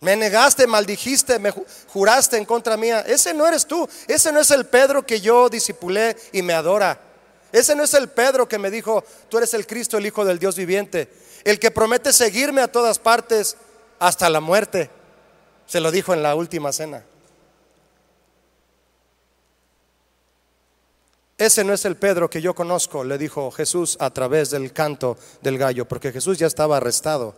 Me negaste, maldijiste, me juraste en contra mía. Ese no eres tú. Ese no es el Pedro que yo disipulé y me adora. Ese no es el Pedro que me dijo, tú eres el Cristo, el Hijo del Dios viviente. El que promete seguirme a todas partes hasta la muerte. Se lo dijo en la última cena. Ese no es el Pedro que yo conozco, le dijo Jesús a través del canto del gallo, porque Jesús ya estaba arrestado,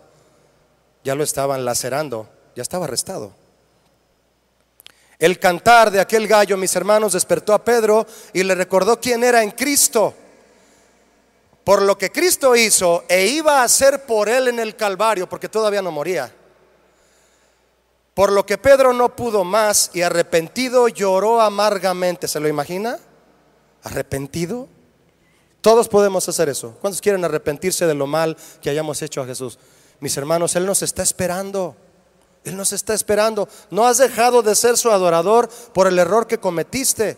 ya lo estaban lacerando ya estaba arrestado. El cantar de aquel gallo, mis hermanos, despertó a Pedro y le recordó quién era en Cristo. Por lo que Cristo hizo e iba a hacer por él en el Calvario, porque todavía no moría. Por lo que Pedro no pudo más y arrepentido lloró amargamente. ¿Se lo imagina? ¿Arrepentido? Todos podemos hacer eso. ¿Cuántos quieren arrepentirse de lo mal que hayamos hecho a Jesús? Mis hermanos, Él nos está esperando. Él nos está esperando. No has dejado de ser su adorador por el error que cometiste.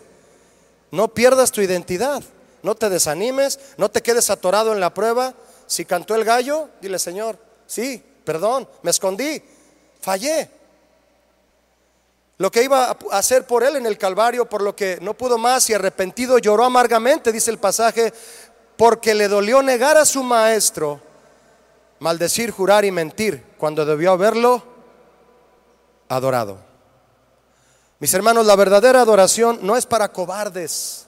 No pierdas tu identidad. No te desanimes. No te quedes atorado en la prueba. Si cantó el gallo, dile Señor, sí, perdón, me escondí, fallé. Lo que iba a hacer por él en el Calvario, por lo que no pudo más y arrepentido lloró amargamente, dice el pasaje, porque le dolió negar a su maestro, maldecir, jurar y mentir, cuando debió haberlo adorado. Mis hermanos, la verdadera adoración no es para cobardes.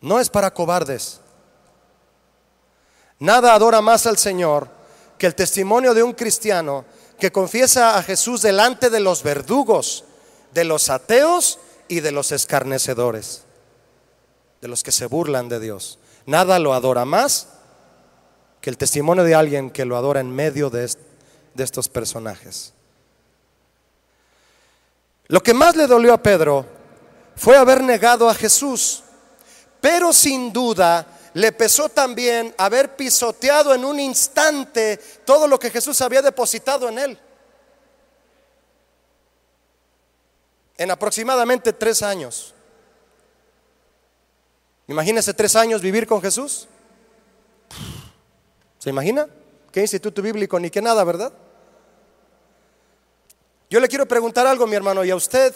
No es para cobardes. Nada adora más al Señor que el testimonio de un cristiano que confiesa a Jesús delante de los verdugos, de los ateos y de los escarnecedores, de los que se burlan de Dios. Nada lo adora más que el testimonio de alguien que lo adora en medio de, este de estos personajes. Lo que más le dolió a Pedro fue haber negado a Jesús, pero sin duda le pesó también haber pisoteado en un instante todo lo que Jesús había depositado en él. En aproximadamente tres años. Imagínese tres años vivir con Jesús. ¿Se imagina? ¿Qué instituto bíblico ni qué nada, verdad? Yo le quiero preguntar algo, mi hermano, ¿y a usted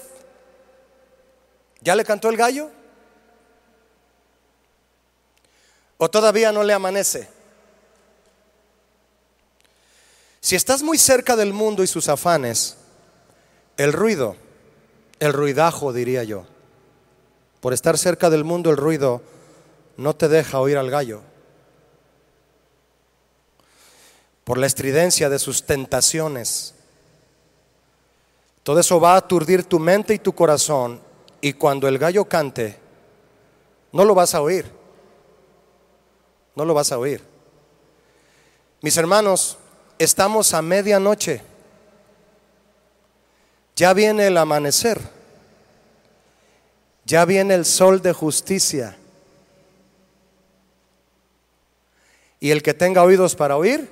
ya le cantó el gallo? ¿O todavía no le amanece? Si estás muy cerca del mundo y sus afanes, el ruido, el ruidajo diría yo, por estar cerca del mundo el ruido no te deja oír al gallo. Por la estridencia de sus tentaciones, todo eso va a aturdir tu mente y tu corazón y cuando el gallo cante, no lo vas a oír. No lo vas a oír. Mis hermanos, estamos a medianoche. Ya viene el amanecer. Ya viene el sol de justicia. Y el que tenga oídos para oír,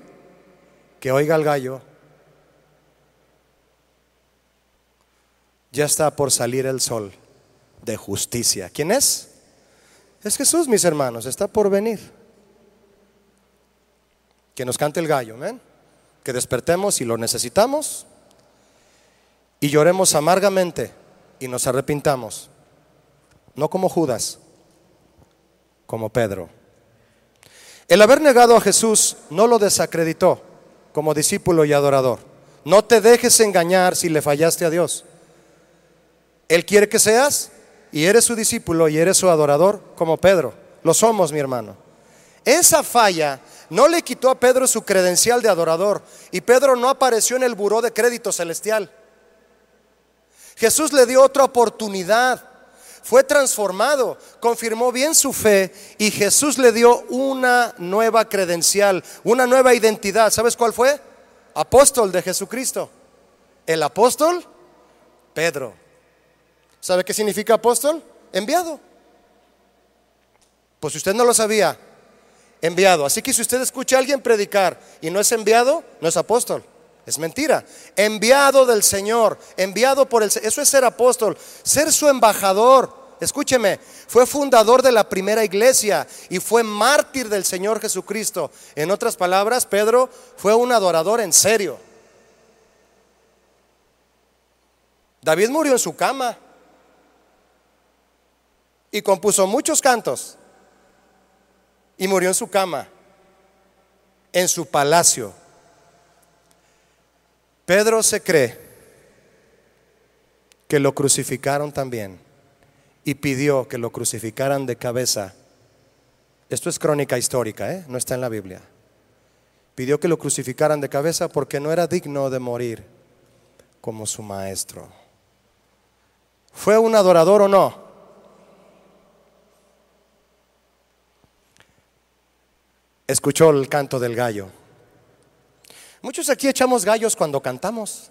que oiga al gallo. Ya está por salir el sol de justicia. ¿Quién es? Es Jesús, mis hermanos, está por venir. Que nos cante el gallo, ¿ven? Que despertemos y lo necesitamos y lloremos amargamente y nos arrepintamos. No como Judas, como Pedro. El haber negado a Jesús no lo desacreditó como discípulo y adorador. No te dejes engañar si le fallaste a Dios. Él quiere que seas y eres su discípulo y eres su adorador como Pedro. Lo somos, mi hermano. Esa falla no le quitó a Pedro su credencial de adorador y Pedro no apareció en el buró de crédito celestial. Jesús le dio otra oportunidad fue transformado, confirmó bien su fe y Jesús le dio una nueva credencial, una nueva identidad. ¿Sabes cuál fue? Apóstol de Jesucristo. El apóstol Pedro. ¿Sabe qué significa apóstol? Enviado. Pues si usted no lo sabía, enviado. Así que si usted escucha a alguien predicar y no es enviado, no es apóstol. Es mentira. Enviado del Señor, enviado por el Eso es ser apóstol, ser su embajador. Escúcheme, fue fundador de la primera iglesia y fue mártir del Señor Jesucristo. En otras palabras, Pedro fue un adorador en serio. David murió en su cama y compuso muchos cantos y murió en su cama, en su palacio Pedro se cree que lo crucificaron también y pidió que lo crucificaran de cabeza. Esto es crónica histórica, ¿eh? no está en la Biblia. Pidió que lo crucificaran de cabeza porque no era digno de morir como su maestro. ¿Fue un adorador o no? Escuchó el canto del gallo. Muchos aquí echamos gallos cuando cantamos.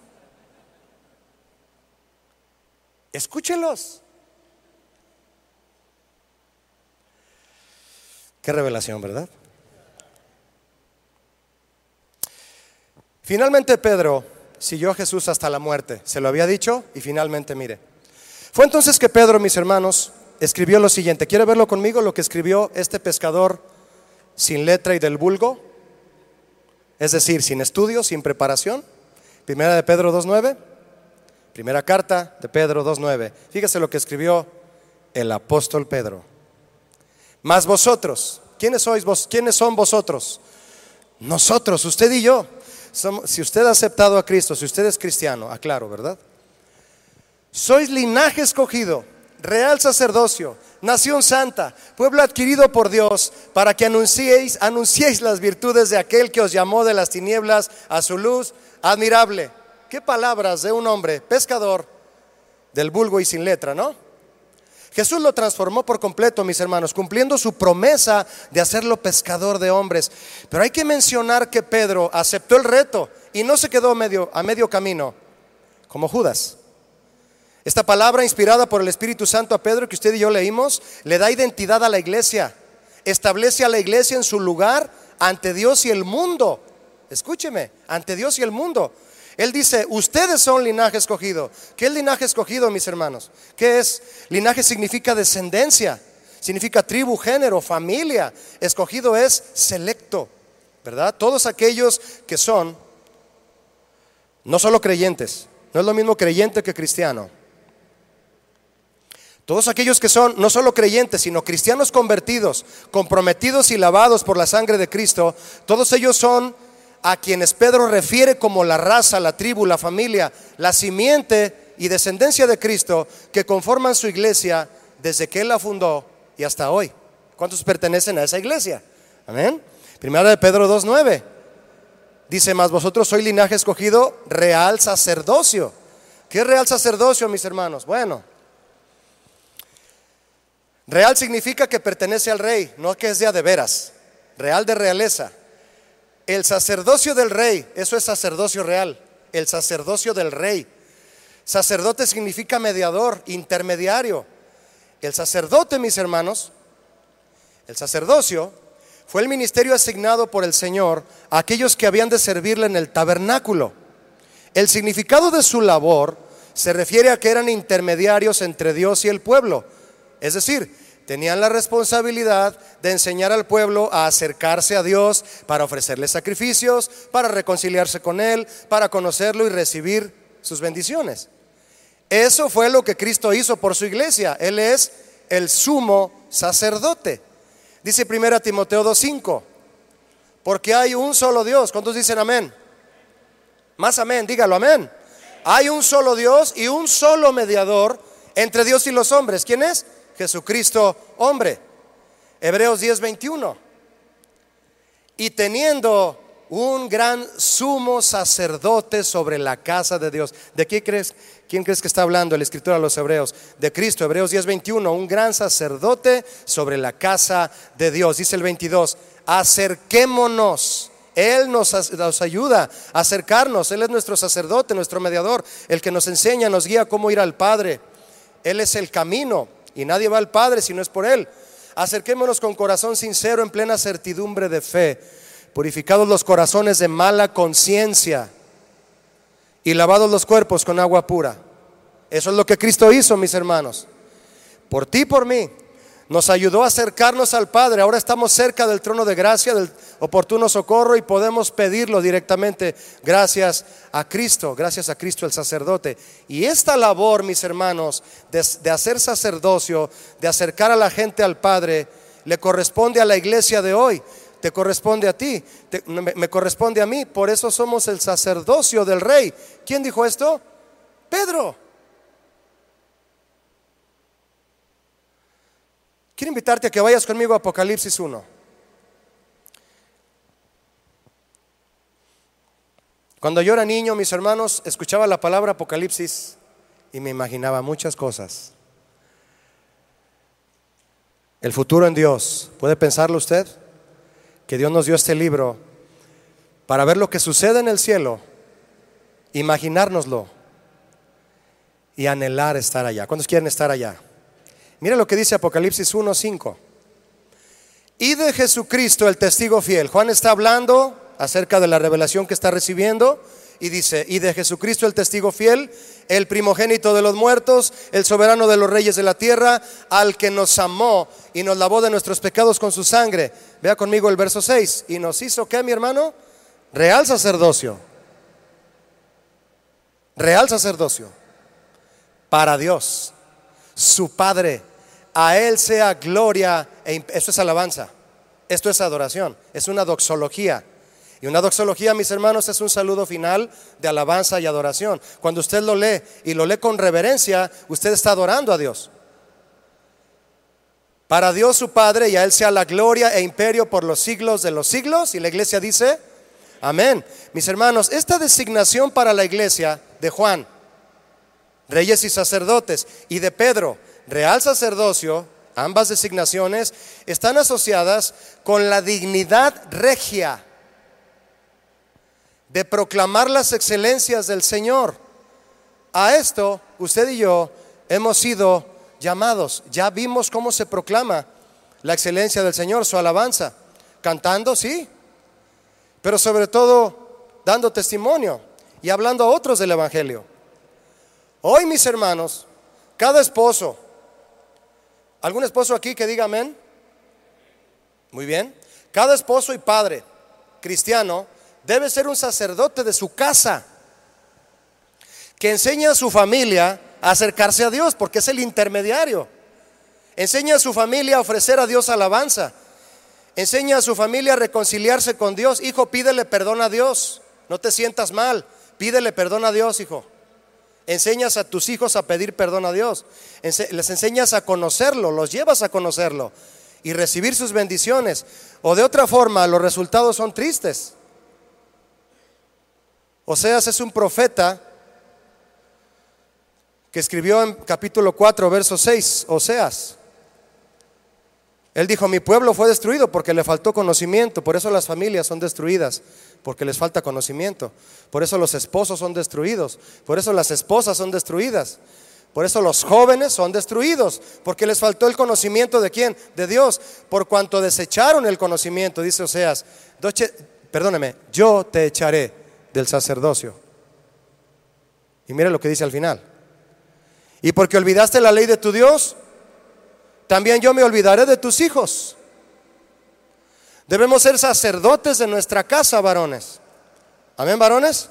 Escúchelos. Qué revelación, ¿verdad? Finalmente Pedro siguió a Jesús hasta la muerte. Se lo había dicho y finalmente mire. Fue entonces que Pedro, mis hermanos, escribió lo siguiente. ¿Quiere verlo conmigo? Lo que escribió este pescador sin letra y del vulgo es decir, sin estudio, sin preparación. Primera de Pedro 2.9, primera carta de Pedro 2.9. Fíjese lo que escribió el apóstol Pedro. Más vosotros, ¿quiénes sois vos? ¿Quiénes son vosotros? Nosotros, usted y yo. si usted ha aceptado a Cristo, si usted es cristiano, aclaro, ¿verdad? Sois linaje escogido, real sacerdocio, nación santa, pueblo adquirido por Dios, para que anunciéis, anunciéis las virtudes de aquel que os llamó de las tinieblas a su luz admirable. Qué palabras de un hombre pescador del vulgo y sin letra, ¿no? Jesús lo transformó por completo, mis hermanos, cumpliendo su promesa de hacerlo pescador de hombres. Pero hay que mencionar que Pedro aceptó el reto y no se quedó medio, a medio camino, como Judas. Esta palabra inspirada por el Espíritu Santo a Pedro que usted y yo leímos, le da identidad a la iglesia, establece a la iglesia en su lugar ante Dios y el mundo. Escúcheme, ante Dios y el mundo. Él dice, ustedes son linaje escogido. ¿Qué es linaje escogido, mis hermanos? ¿Qué es? Linaje significa descendencia, significa tribu, género, familia. Escogido es selecto, ¿verdad? Todos aquellos que son, no solo creyentes, no es lo mismo creyente que cristiano. Todos aquellos que son no solo creyentes, sino cristianos convertidos, comprometidos y lavados por la sangre de Cristo, todos ellos son a quienes Pedro refiere como la raza, la tribu, la familia, la simiente y descendencia de Cristo que conforman su iglesia desde que Él la fundó y hasta hoy. ¿Cuántos pertenecen a esa iglesia? Amén. Primera de Pedro 2.9. Dice más, vosotros sois linaje escogido, real sacerdocio. ¿Qué es real sacerdocio, mis hermanos? Bueno, Real significa que pertenece al rey, no que es de de veras. Real de realeza. El sacerdocio del rey, eso es sacerdocio real. El sacerdocio del rey. Sacerdote significa mediador, intermediario. El sacerdote, mis hermanos, el sacerdocio fue el ministerio asignado por el Señor a aquellos que habían de servirle en el tabernáculo. El significado de su labor se refiere a que eran intermediarios entre Dios y el pueblo es decir, tenían la responsabilidad de enseñar al pueblo a acercarse a Dios para ofrecerle sacrificios, para reconciliarse con Él, para conocerlo y recibir sus bendiciones. Eso fue lo que Cristo hizo por su iglesia. Él es el sumo sacerdote. Dice 1 Timoteo 2.5, Porque hay un solo Dios. ¿Cuántos dicen amén? Más amén, dígalo amén. Hay un solo Dios y un solo mediador entre Dios y los hombres. ¿Quién es? Jesucristo, hombre. Hebreos 10, 21. Y teniendo un gran sumo sacerdote sobre la casa de Dios. ¿De quién crees, quién crees que está hablando el escritor a los hebreos? De Cristo, Hebreos 10, 21. Un gran sacerdote sobre la casa de Dios. Dice el 22. Acerquémonos. Él nos, nos, ayuda a acercarnos. Él es nuestro sacerdote, nuestro mediador, el que nos enseña, nos guía cómo ir al Padre. Él es el camino y nadie va al Padre si no es por Él. Acerquémonos con corazón sincero en plena certidumbre de fe, purificados los corazones de mala conciencia y lavados los cuerpos con agua pura. Eso es lo que Cristo hizo, mis hermanos. Por ti por mí nos ayudó a acercarnos al Padre. Ahora estamos cerca del trono de gracia, del oportuno socorro y podemos pedirlo directamente gracias a Cristo, gracias a Cristo el sacerdote. Y esta labor, mis hermanos, de, hacer sacerdocio, de acercar a la gente al Padre, le corresponde a la iglesia de hoy. Te corresponde a ti, me corresponde a mí, por eso somos el sacerdocio del rey. ¿Quién dijo esto? Pedro. Quiero invitarte a que vayas conmigo a Apocalipsis 1. Cuando yo era niño, mis hermanos, escuchaba la palabra Apocalipsis y me imaginaba muchas cosas. El futuro en Dios. ¿Puede pensarlo usted? Que Dios nos dio este libro para ver lo que sucede en el cielo, imaginárnoslo y anhelar estar allá. ¿Cuántos quieren estar allá? Mira lo que dice Apocalipsis 1:5. Y de Jesucristo el testigo fiel. Juan está hablando acerca de la revelación que está recibiendo y dice, y de Jesucristo el testigo fiel, el primogénito de los muertos, el soberano de los reyes de la tierra, al que nos amó y nos lavó de nuestros pecados con su sangre. Vea conmigo el verso 6. Y nos hizo, ¿qué, mi hermano? Real sacerdocio. Real sacerdocio. Para Dios su Padre. A Él sea gloria. E esto es alabanza. Esto es adoración. Es una doxología. Y una doxología, mis hermanos, es un saludo final de alabanza y adoración. Cuando usted lo lee y lo lee con reverencia, usted está adorando a Dios. Para Dios su Padre y a Él sea la gloria e imperio por los siglos de los siglos. Y la iglesia dice, amén. Mis hermanos, esta designación para la iglesia de Juan reyes y sacerdotes, y de Pedro, real sacerdocio, ambas designaciones están asociadas con la dignidad regia de proclamar las excelencias del Señor. A esto usted y yo hemos sido llamados. Ya vimos cómo se proclama la excelencia del Señor, su alabanza. Cantando, sí, pero sobre todo dando testimonio y hablando a otros del Evangelio. Hoy, mis hermanos, cada esposo, ¿algún esposo aquí que diga amén? Muy bien. Cada esposo y padre cristiano debe ser un sacerdote de su casa que enseña a su familia a acercarse a Dios porque es el intermediario. Enseña a su familia a ofrecer a Dios alabanza. Enseña a su familia a reconciliarse con Dios. Hijo, pídele perdón a Dios. No te sientas mal. Pídele perdón a Dios, hijo. Enseñas a tus hijos a pedir perdón a Dios. Les enseñas a conocerlo, los llevas a conocerlo y recibir sus bendiciones. O de otra forma, los resultados son tristes. Oseas es un profeta que escribió en capítulo 4, verso 6, Oseas. Él dijo, mi pueblo fue destruido porque le faltó conocimiento, por eso las familias son destruidas porque les falta conocimiento. Por eso los esposos son destruidos. Por eso las esposas son destruidas. Por eso los jóvenes son destruidos, porque les faltó el conocimiento de quién? De Dios. Por cuanto desecharon el conocimiento, dice Oseas, perdóneme, yo te echaré del sacerdocio. Y mira lo que dice al final. Y porque olvidaste la ley de tu Dios, también yo me olvidaré de tus hijos. Debemos ser sacerdotes de nuestra casa, varones. Amén, varones.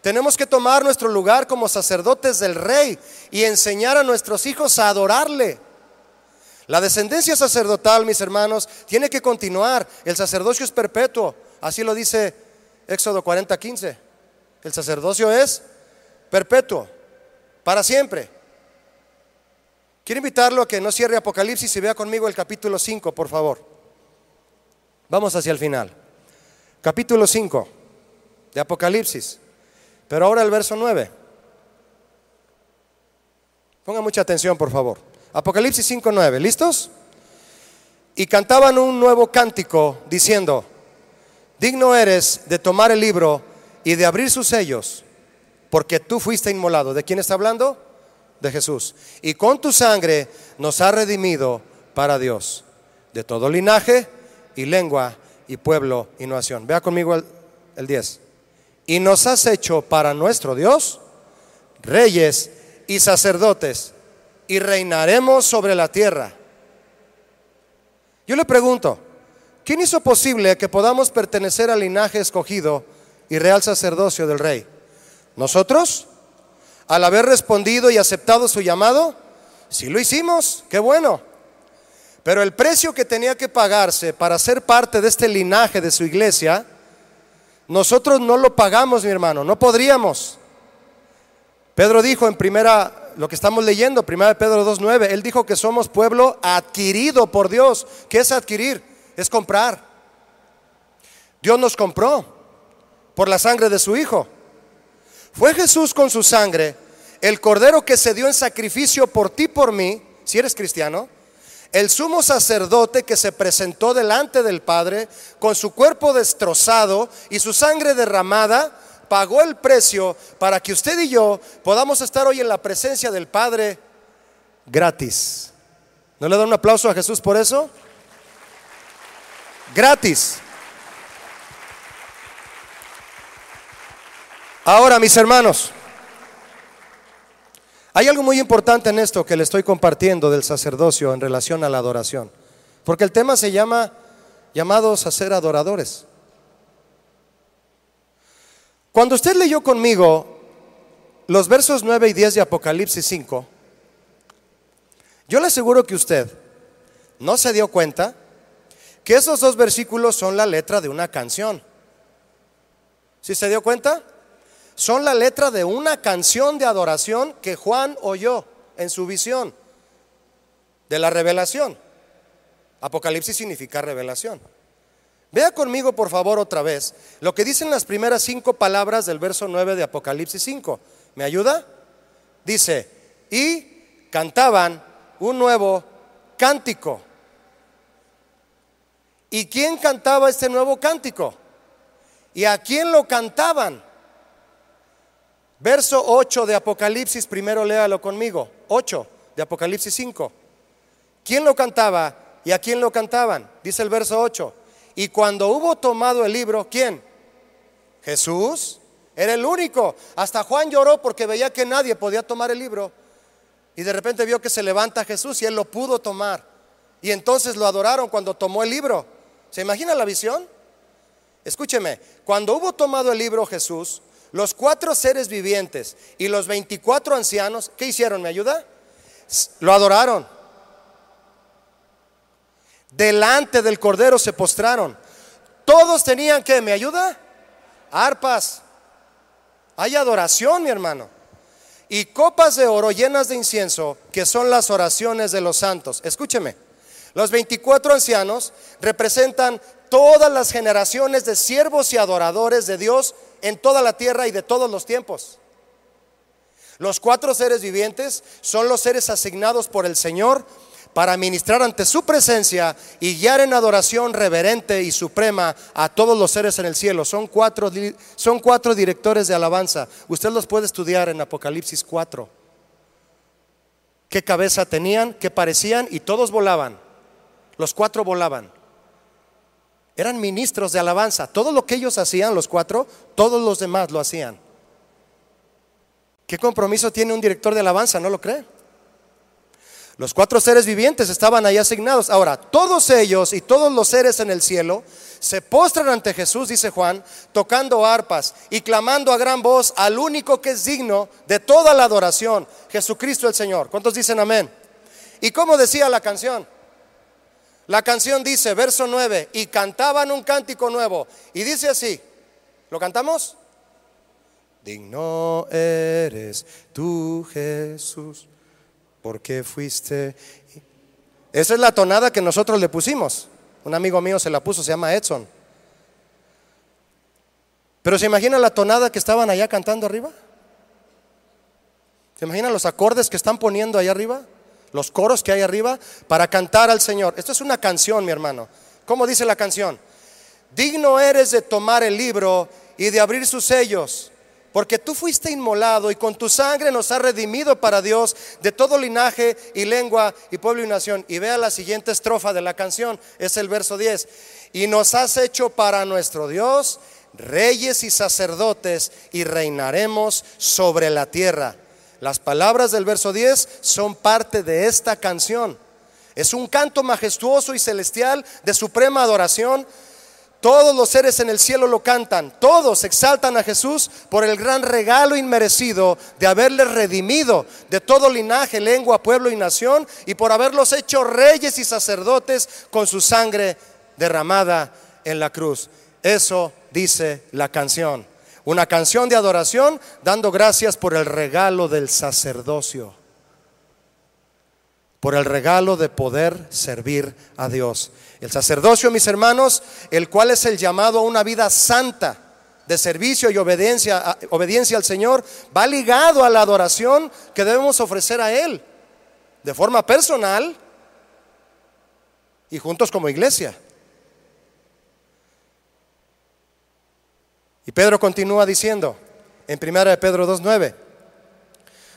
Tenemos que tomar nuestro lugar como sacerdotes del rey y enseñar a nuestros hijos a adorarle. La descendencia sacerdotal, mis hermanos, tiene que continuar. El sacerdocio es perpetuo. Así lo dice Éxodo 40, 15. El sacerdocio es perpetuo, para siempre. Quiero invitarlo a que no cierre Apocalipsis y vea conmigo el capítulo 5, por favor. Vamos hacia el final. Capítulo 5 de Apocalipsis. Pero ahora el verso 9. Ponga mucha atención, por favor. Apocalipsis 5, 9. ¿Listos? Y cantaban un nuevo cántico diciendo, digno eres de tomar el libro y de abrir sus sellos, porque tú fuiste inmolado. ¿De quién está hablando? De Jesús. Y con tu sangre nos ha redimido para Dios, de todo linaje y lengua y pueblo y nación. Vea conmigo el, el 10. Y nos has hecho para nuestro Dios reyes y sacerdotes y reinaremos sobre la tierra. Yo le pregunto, ¿quién hizo posible que podamos pertenecer al linaje escogido y real sacerdocio del rey? ¿Nosotros? Al haber respondido y aceptado su llamado, sí lo hicimos, qué bueno. Pero el precio que tenía que pagarse para ser parte de este linaje de su iglesia, nosotros no lo pagamos, mi hermano, no podríamos. Pedro dijo en primera, lo que estamos leyendo, primera de Pedro 2.9, él dijo que somos pueblo adquirido por Dios. ¿Qué es adquirir? Es comprar. Dios nos compró por la sangre de su Hijo. Fue Jesús con su sangre, el cordero que se dio en sacrificio por ti, por mí, si eres cristiano, el sumo sacerdote que se presentó delante del Padre con su cuerpo destrozado y su sangre derramada, pagó el precio para que usted y yo podamos estar hoy en la presencia del Padre gratis. ¿No le da un aplauso a Jesús por eso? Gratis. Ahora, mis hermanos, hay algo muy importante en esto que le estoy compartiendo del sacerdocio en relación a la adoración, porque el tema se llama llamados a ser adoradores. Cuando usted leyó conmigo los versos 9 y 10 de Apocalipsis 5, yo le aseguro que usted no se dio cuenta que esos dos versículos son la letra de una canción. ¿Sí se dio cuenta? Son la letra de una canción de adoración que Juan oyó en su visión de la revelación. Apocalipsis significa revelación. Vea conmigo, por favor, otra vez lo que dicen las primeras cinco palabras del verso 9 de Apocalipsis 5. ¿Me ayuda? Dice, y cantaban un nuevo cántico. ¿Y quién cantaba este nuevo cántico? ¿Y a quién lo cantaban? Verso 8 de Apocalipsis, primero léalo conmigo. 8 de Apocalipsis 5. ¿Quién lo cantaba y a quién lo cantaban? Dice el verso 8. Y cuando hubo tomado el libro, ¿quién? Jesús. Era el único. Hasta Juan lloró porque veía que nadie podía tomar el libro. Y de repente vio que se levanta Jesús y él lo pudo tomar. Y entonces lo adoraron cuando tomó el libro. ¿Se imagina la visión? Escúcheme, cuando hubo tomado el libro Jesús, los cuatro seres vivientes y los 24 ancianos, ¿qué hicieron? ¿Me ayuda? Lo adoraron. Delante del Cordero se postraron. Todos tenían que, ¿me ayuda? Arpas. Hay adoración, mi hermano. Y copas de oro llenas de incienso, que son las oraciones de los santos. Escúcheme. Los 24 ancianos representan todas las generaciones de siervos y adoradores de Dios en toda la tierra y de todos los tiempos. Los cuatro seres vivientes son los seres asignados por el Señor para ministrar ante su presencia y guiar en adoración reverente y suprema a todos los seres en el cielo. Son cuatro, son cuatro directores de alabanza. Usted los puede estudiar en Apocalipsis 4. ¿Qué cabeza tenían? ¿Qué parecían? Y todos volaban. Los cuatro volaban. Eran ministros de alabanza. Todo lo que ellos hacían, los cuatro, todos los demás lo hacían. ¿Qué compromiso tiene un director de alabanza? ¿No lo cree? Los cuatro seres vivientes estaban ahí asignados. Ahora, todos ellos y todos los seres en el cielo se postran ante Jesús, dice Juan, tocando arpas y clamando a gran voz al único que es digno de toda la adoración, Jesucristo el Señor. ¿Cuántos dicen amén? ¿Y cómo decía la canción? La canción dice, verso 9, y cantaban un cántico nuevo. Y dice así, ¿lo cantamos? Digno eres tú, Jesús, porque fuiste... Esa es la tonada que nosotros le pusimos. Un amigo mío se la puso, se llama Edson. Pero se imagina la tonada que estaban allá cantando arriba. ¿Se imagina los acordes que están poniendo allá arriba? Los coros que hay arriba para cantar al Señor. Esto es una canción, mi hermano. ¿Cómo dice la canción? Digno eres de tomar el libro y de abrir sus sellos, porque tú fuiste inmolado y con tu sangre nos has redimido para Dios de todo linaje y lengua y pueblo y nación. Y vea la siguiente estrofa de la canción, es el verso 10. Y nos has hecho para nuestro Dios reyes y sacerdotes y reinaremos sobre la tierra. Las palabras del verso 10 son parte de esta canción. Es un canto majestuoso y celestial de suprema adoración. Todos los seres en el cielo lo cantan, todos exaltan a Jesús por el gran regalo inmerecido de haberles redimido de todo linaje, lengua, pueblo y nación y por haberlos hecho reyes y sacerdotes con su sangre derramada en la cruz. Eso dice la canción. Una canción de adoración dando gracias por el regalo del sacerdocio, por el regalo de poder servir a Dios. El sacerdocio, mis hermanos, el cual es el llamado a una vida santa de servicio y obediencia, obediencia al Señor, va ligado a la adoración que debemos ofrecer a Él, de forma personal y juntos como iglesia. Y Pedro continúa diciendo en primera de Pedro 2.9,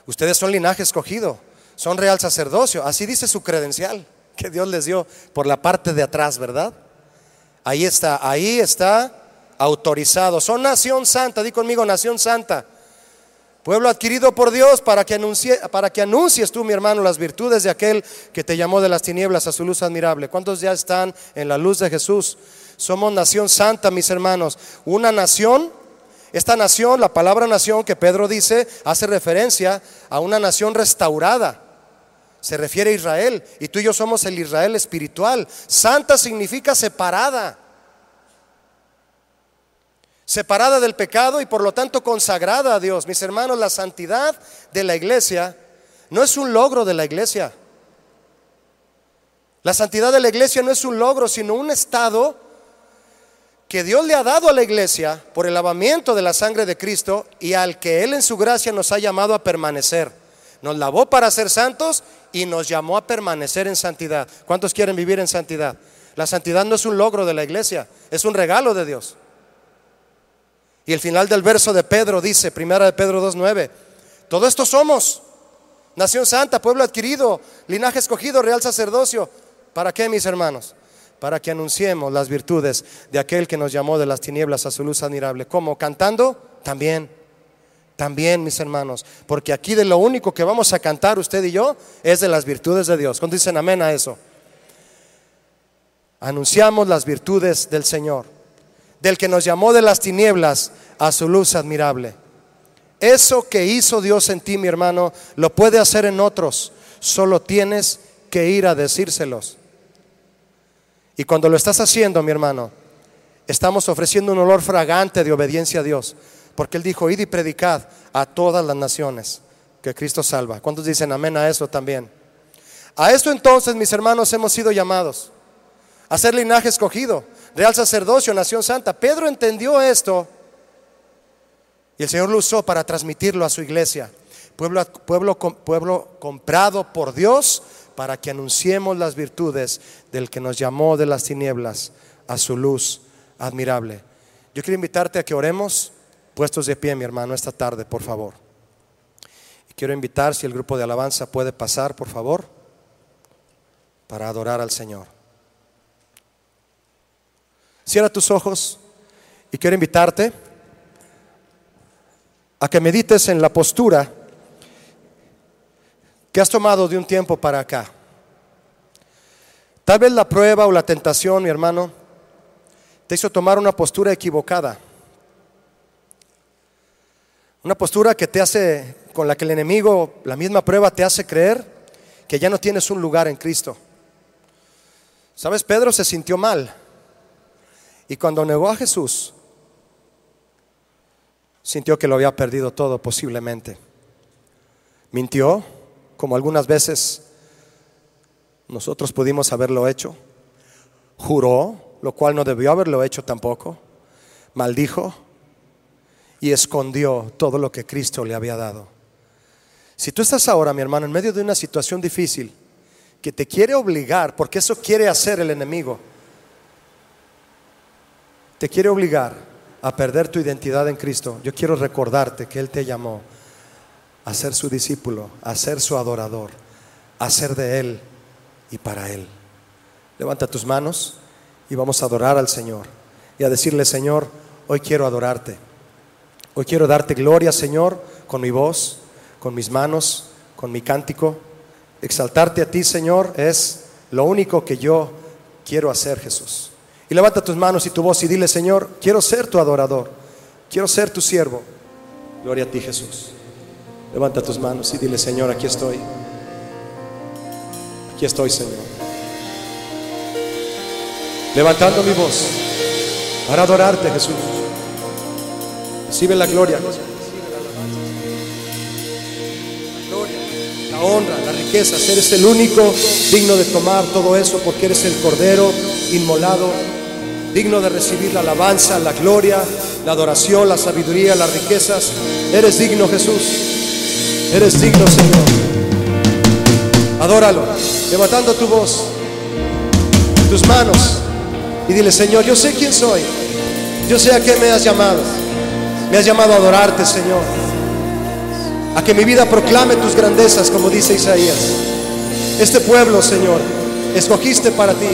ustedes son linaje escogido, son real sacerdocio, así dice su credencial que Dios les dio por la parte de atrás, ¿verdad? Ahí está, ahí está autorizado. Son nación santa, di conmigo, nación santa. Pueblo adquirido por Dios para que, anuncie, para que anuncies tú, mi hermano, las virtudes de aquel que te llamó de las tinieblas a su luz admirable. ¿Cuántos ya están en la luz de Jesús? Somos nación santa, mis hermanos. Una nación, esta nación, la palabra nación que Pedro dice, hace referencia a una nación restaurada. Se refiere a Israel. Y tú y yo somos el Israel espiritual. Santa significa separada. Separada del pecado y por lo tanto consagrada a Dios. Mis hermanos, la santidad de la iglesia no es un logro de la iglesia. La santidad de la iglesia no es un logro, sino un estado que Dios le ha dado a la iglesia por el lavamiento de la sangre de Cristo y al que Él en su gracia nos ha llamado a permanecer. Nos lavó para ser santos y nos llamó a permanecer en santidad. ¿Cuántos quieren vivir en santidad? La santidad no es un logro de la iglesia, es un regalo de Dios. Y el final del verso de Pedro dice, primera de Pedro 2.9, todo esto somos, nación santa, pueblo adquirido, linaje escogido, real sacerdocio. ¿Para qué, mis hermanos? Para que anunciemos las virtudes de aquel que nos llamó de las tinieblas a su luz admirable. ¿Cómo? ¿Cantando? También. También, mis hermanos, porque aquí de lo único que vamos a cantar usted y yo es de las virtudes de Dios. ¿Cuánto dicen amén a eso? Anunciamos las virtudes del Señor, del que nos llamó de las tinieblas a su luz admirable. Eso que hizo Dios en ti, mi hermano, lo puede hacer en otros. Solo tienes que ir a decírselos. Y cuando lo estás haciendo, mi hermano, estamos ofreciendo un olor fragante de obediencia a Dios. Porque Él dijo, id y predicad a todas las naciones que Cristo salva. ¿Cuántos dicen amén a eso también? A esto entonces, mis hermanos, hemos sido llamados a ser linaje escogido, real sacerdocio, nación santa. Pedro entendió esto y el Señor lo usó para transmitirlo a su iglesia. Pueblo, pueblo, pueblo comprado por Dios para que anunciemos las virtudes del que nos llamó de las tinieblas a su luz admirable. Yo quiero invitarte a que oremos puestos de pie, mi hermano, esta tarde, por favor. Quiero invitar, si el grupo de alabanza puede pasar, por favor, para adorar al Señor. Cierra tus ojos y quiero invitarte a que medites en la postura que has tomado de un tiempo para acá. Tal vez la prueba o la tentación, mi hermano, te hizo tomar una postura equivocada. Una postura que te hace, con la que el enemigo, la misma prueba te hace creer que ya no tienes un lugar en Cristo. ¿Sabes? Pedro se sintió mal. Y cuando negó a Jesús, sintió que lo había perdido todo posiblemente. Mintió, como algunas veces nosotros pudimos haberlo hecho. Juró, lo cual no debió haberlo hecho tampoco. Maldijo y escondió todo lo que Cristo le había dado. Si tú estás ahora, mi hermano, en medio de una situación difícil que te quiere obligar, porque eso quiere hacer el enemigo, te quiere obligar a perder tu identidad en Cristo, yo quiero recordarte que Él te llamó a ser su discípulo, a ser su adorador, a ser de Él y para Él. Levanta tus manos y vamos a adorar al Señor y a decirle, Señor, hoy quiero adorarte. Hoy quiero darte gloria, Señor, con mi voz, con mis manos, con mi cántico. Exaltarte a ti, Señor, es lo único que yo quiero hacer, Jesús. Y levanta tus manos y tu voz y dile, Señor, quiero ser tu adorador, quiero ser tu siervo. Gloria a ti, Jesús. Levanta tus manos y dile, Señor, aquí estoy. Aquí estoy, Señor. Levantando mi voz para adorarte, Jesús. Recibe la gloria. La honra, la riqueza. Eres el único digno de tomar todo eso porque eres el Cordero inmolado digno de recibir la alabanza, la gloria, la adoración, la sabiduría, las riquezas. Eres digno, Jesús. Eres digno, Señor. Adóralo, levantando tu voz, tus manos, y dile, Señor, yo sé quién soy. Yo sé a qué me has llamado. Me has llamado a adorarte, Señor. A que mi vida proclame tus grandezas, como dice Isaías. Este pueblo, Señor, escogiste para ti.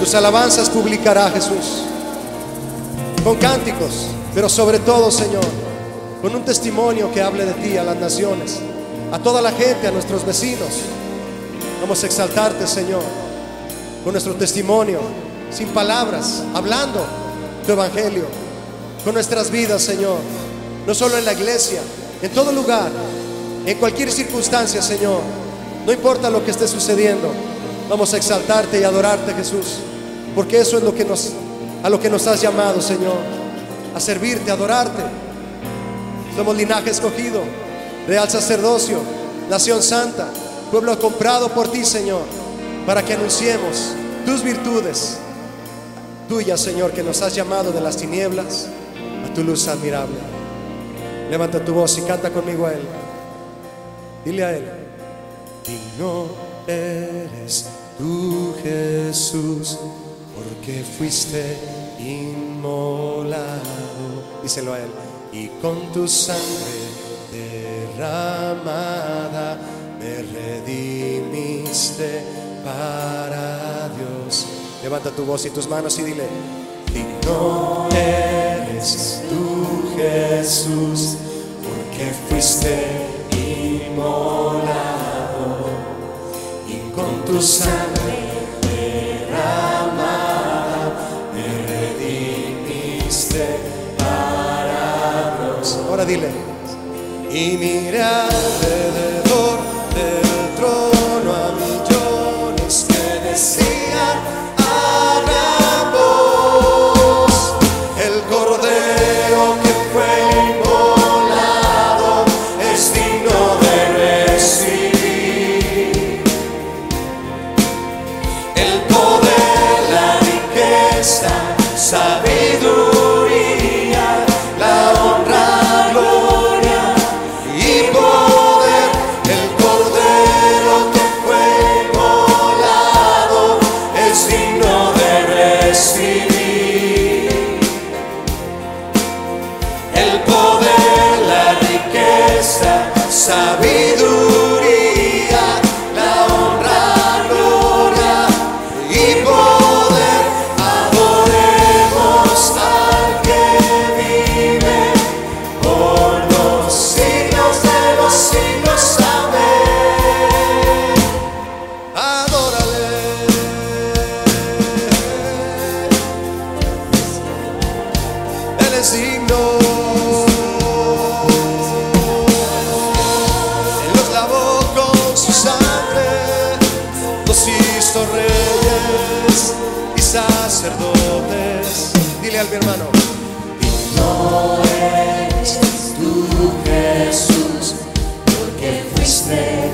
Tus alabanzas publicará Jesús. Con cánticos, pero sobre todo, Señor, con un testimonio que hable de ti a las naciones, a toda la gente, a nuestros vecinos. Vamos a exaltarte, Señor, con nuestro testimonio, sin palabras, hablando tu evangelio, con nuestras vidas, Señor, no solo en la iglesia, en todo lugar, en cualquier circunstancia, Señor. No importa lo que esté sucediendo, vamos a exaltarte y adorarte, Jesús. Porque eso es a lo que nos has llamado, Señor. A servirte, a adorarte. Somos linaje escogido, real sacerdocio, nación santa, pueblo comprado por ti, Señor, para que anunciemos tus virtudes, tuyas, Señor, que nos has llamado de las tinieblas a tu luz admirable. Levanta tu voz y canta conmigo a Él. Dile a Él, digno eres tú, Jesús porque fuiste inmolado, díselo a él, y con tu sangre derramada me redimiste para Dios. Levanta tu voz y tus manos y dile, digno eres tú Jesús, porque fuiste inmolado y con tu sangre Dile. Y miré alrededor del trono a millones que decían mi hermano. Digno eres tú, Jesús, porque fuiste.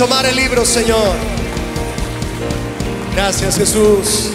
tomar el libro, Señor. Gracias, Jesús.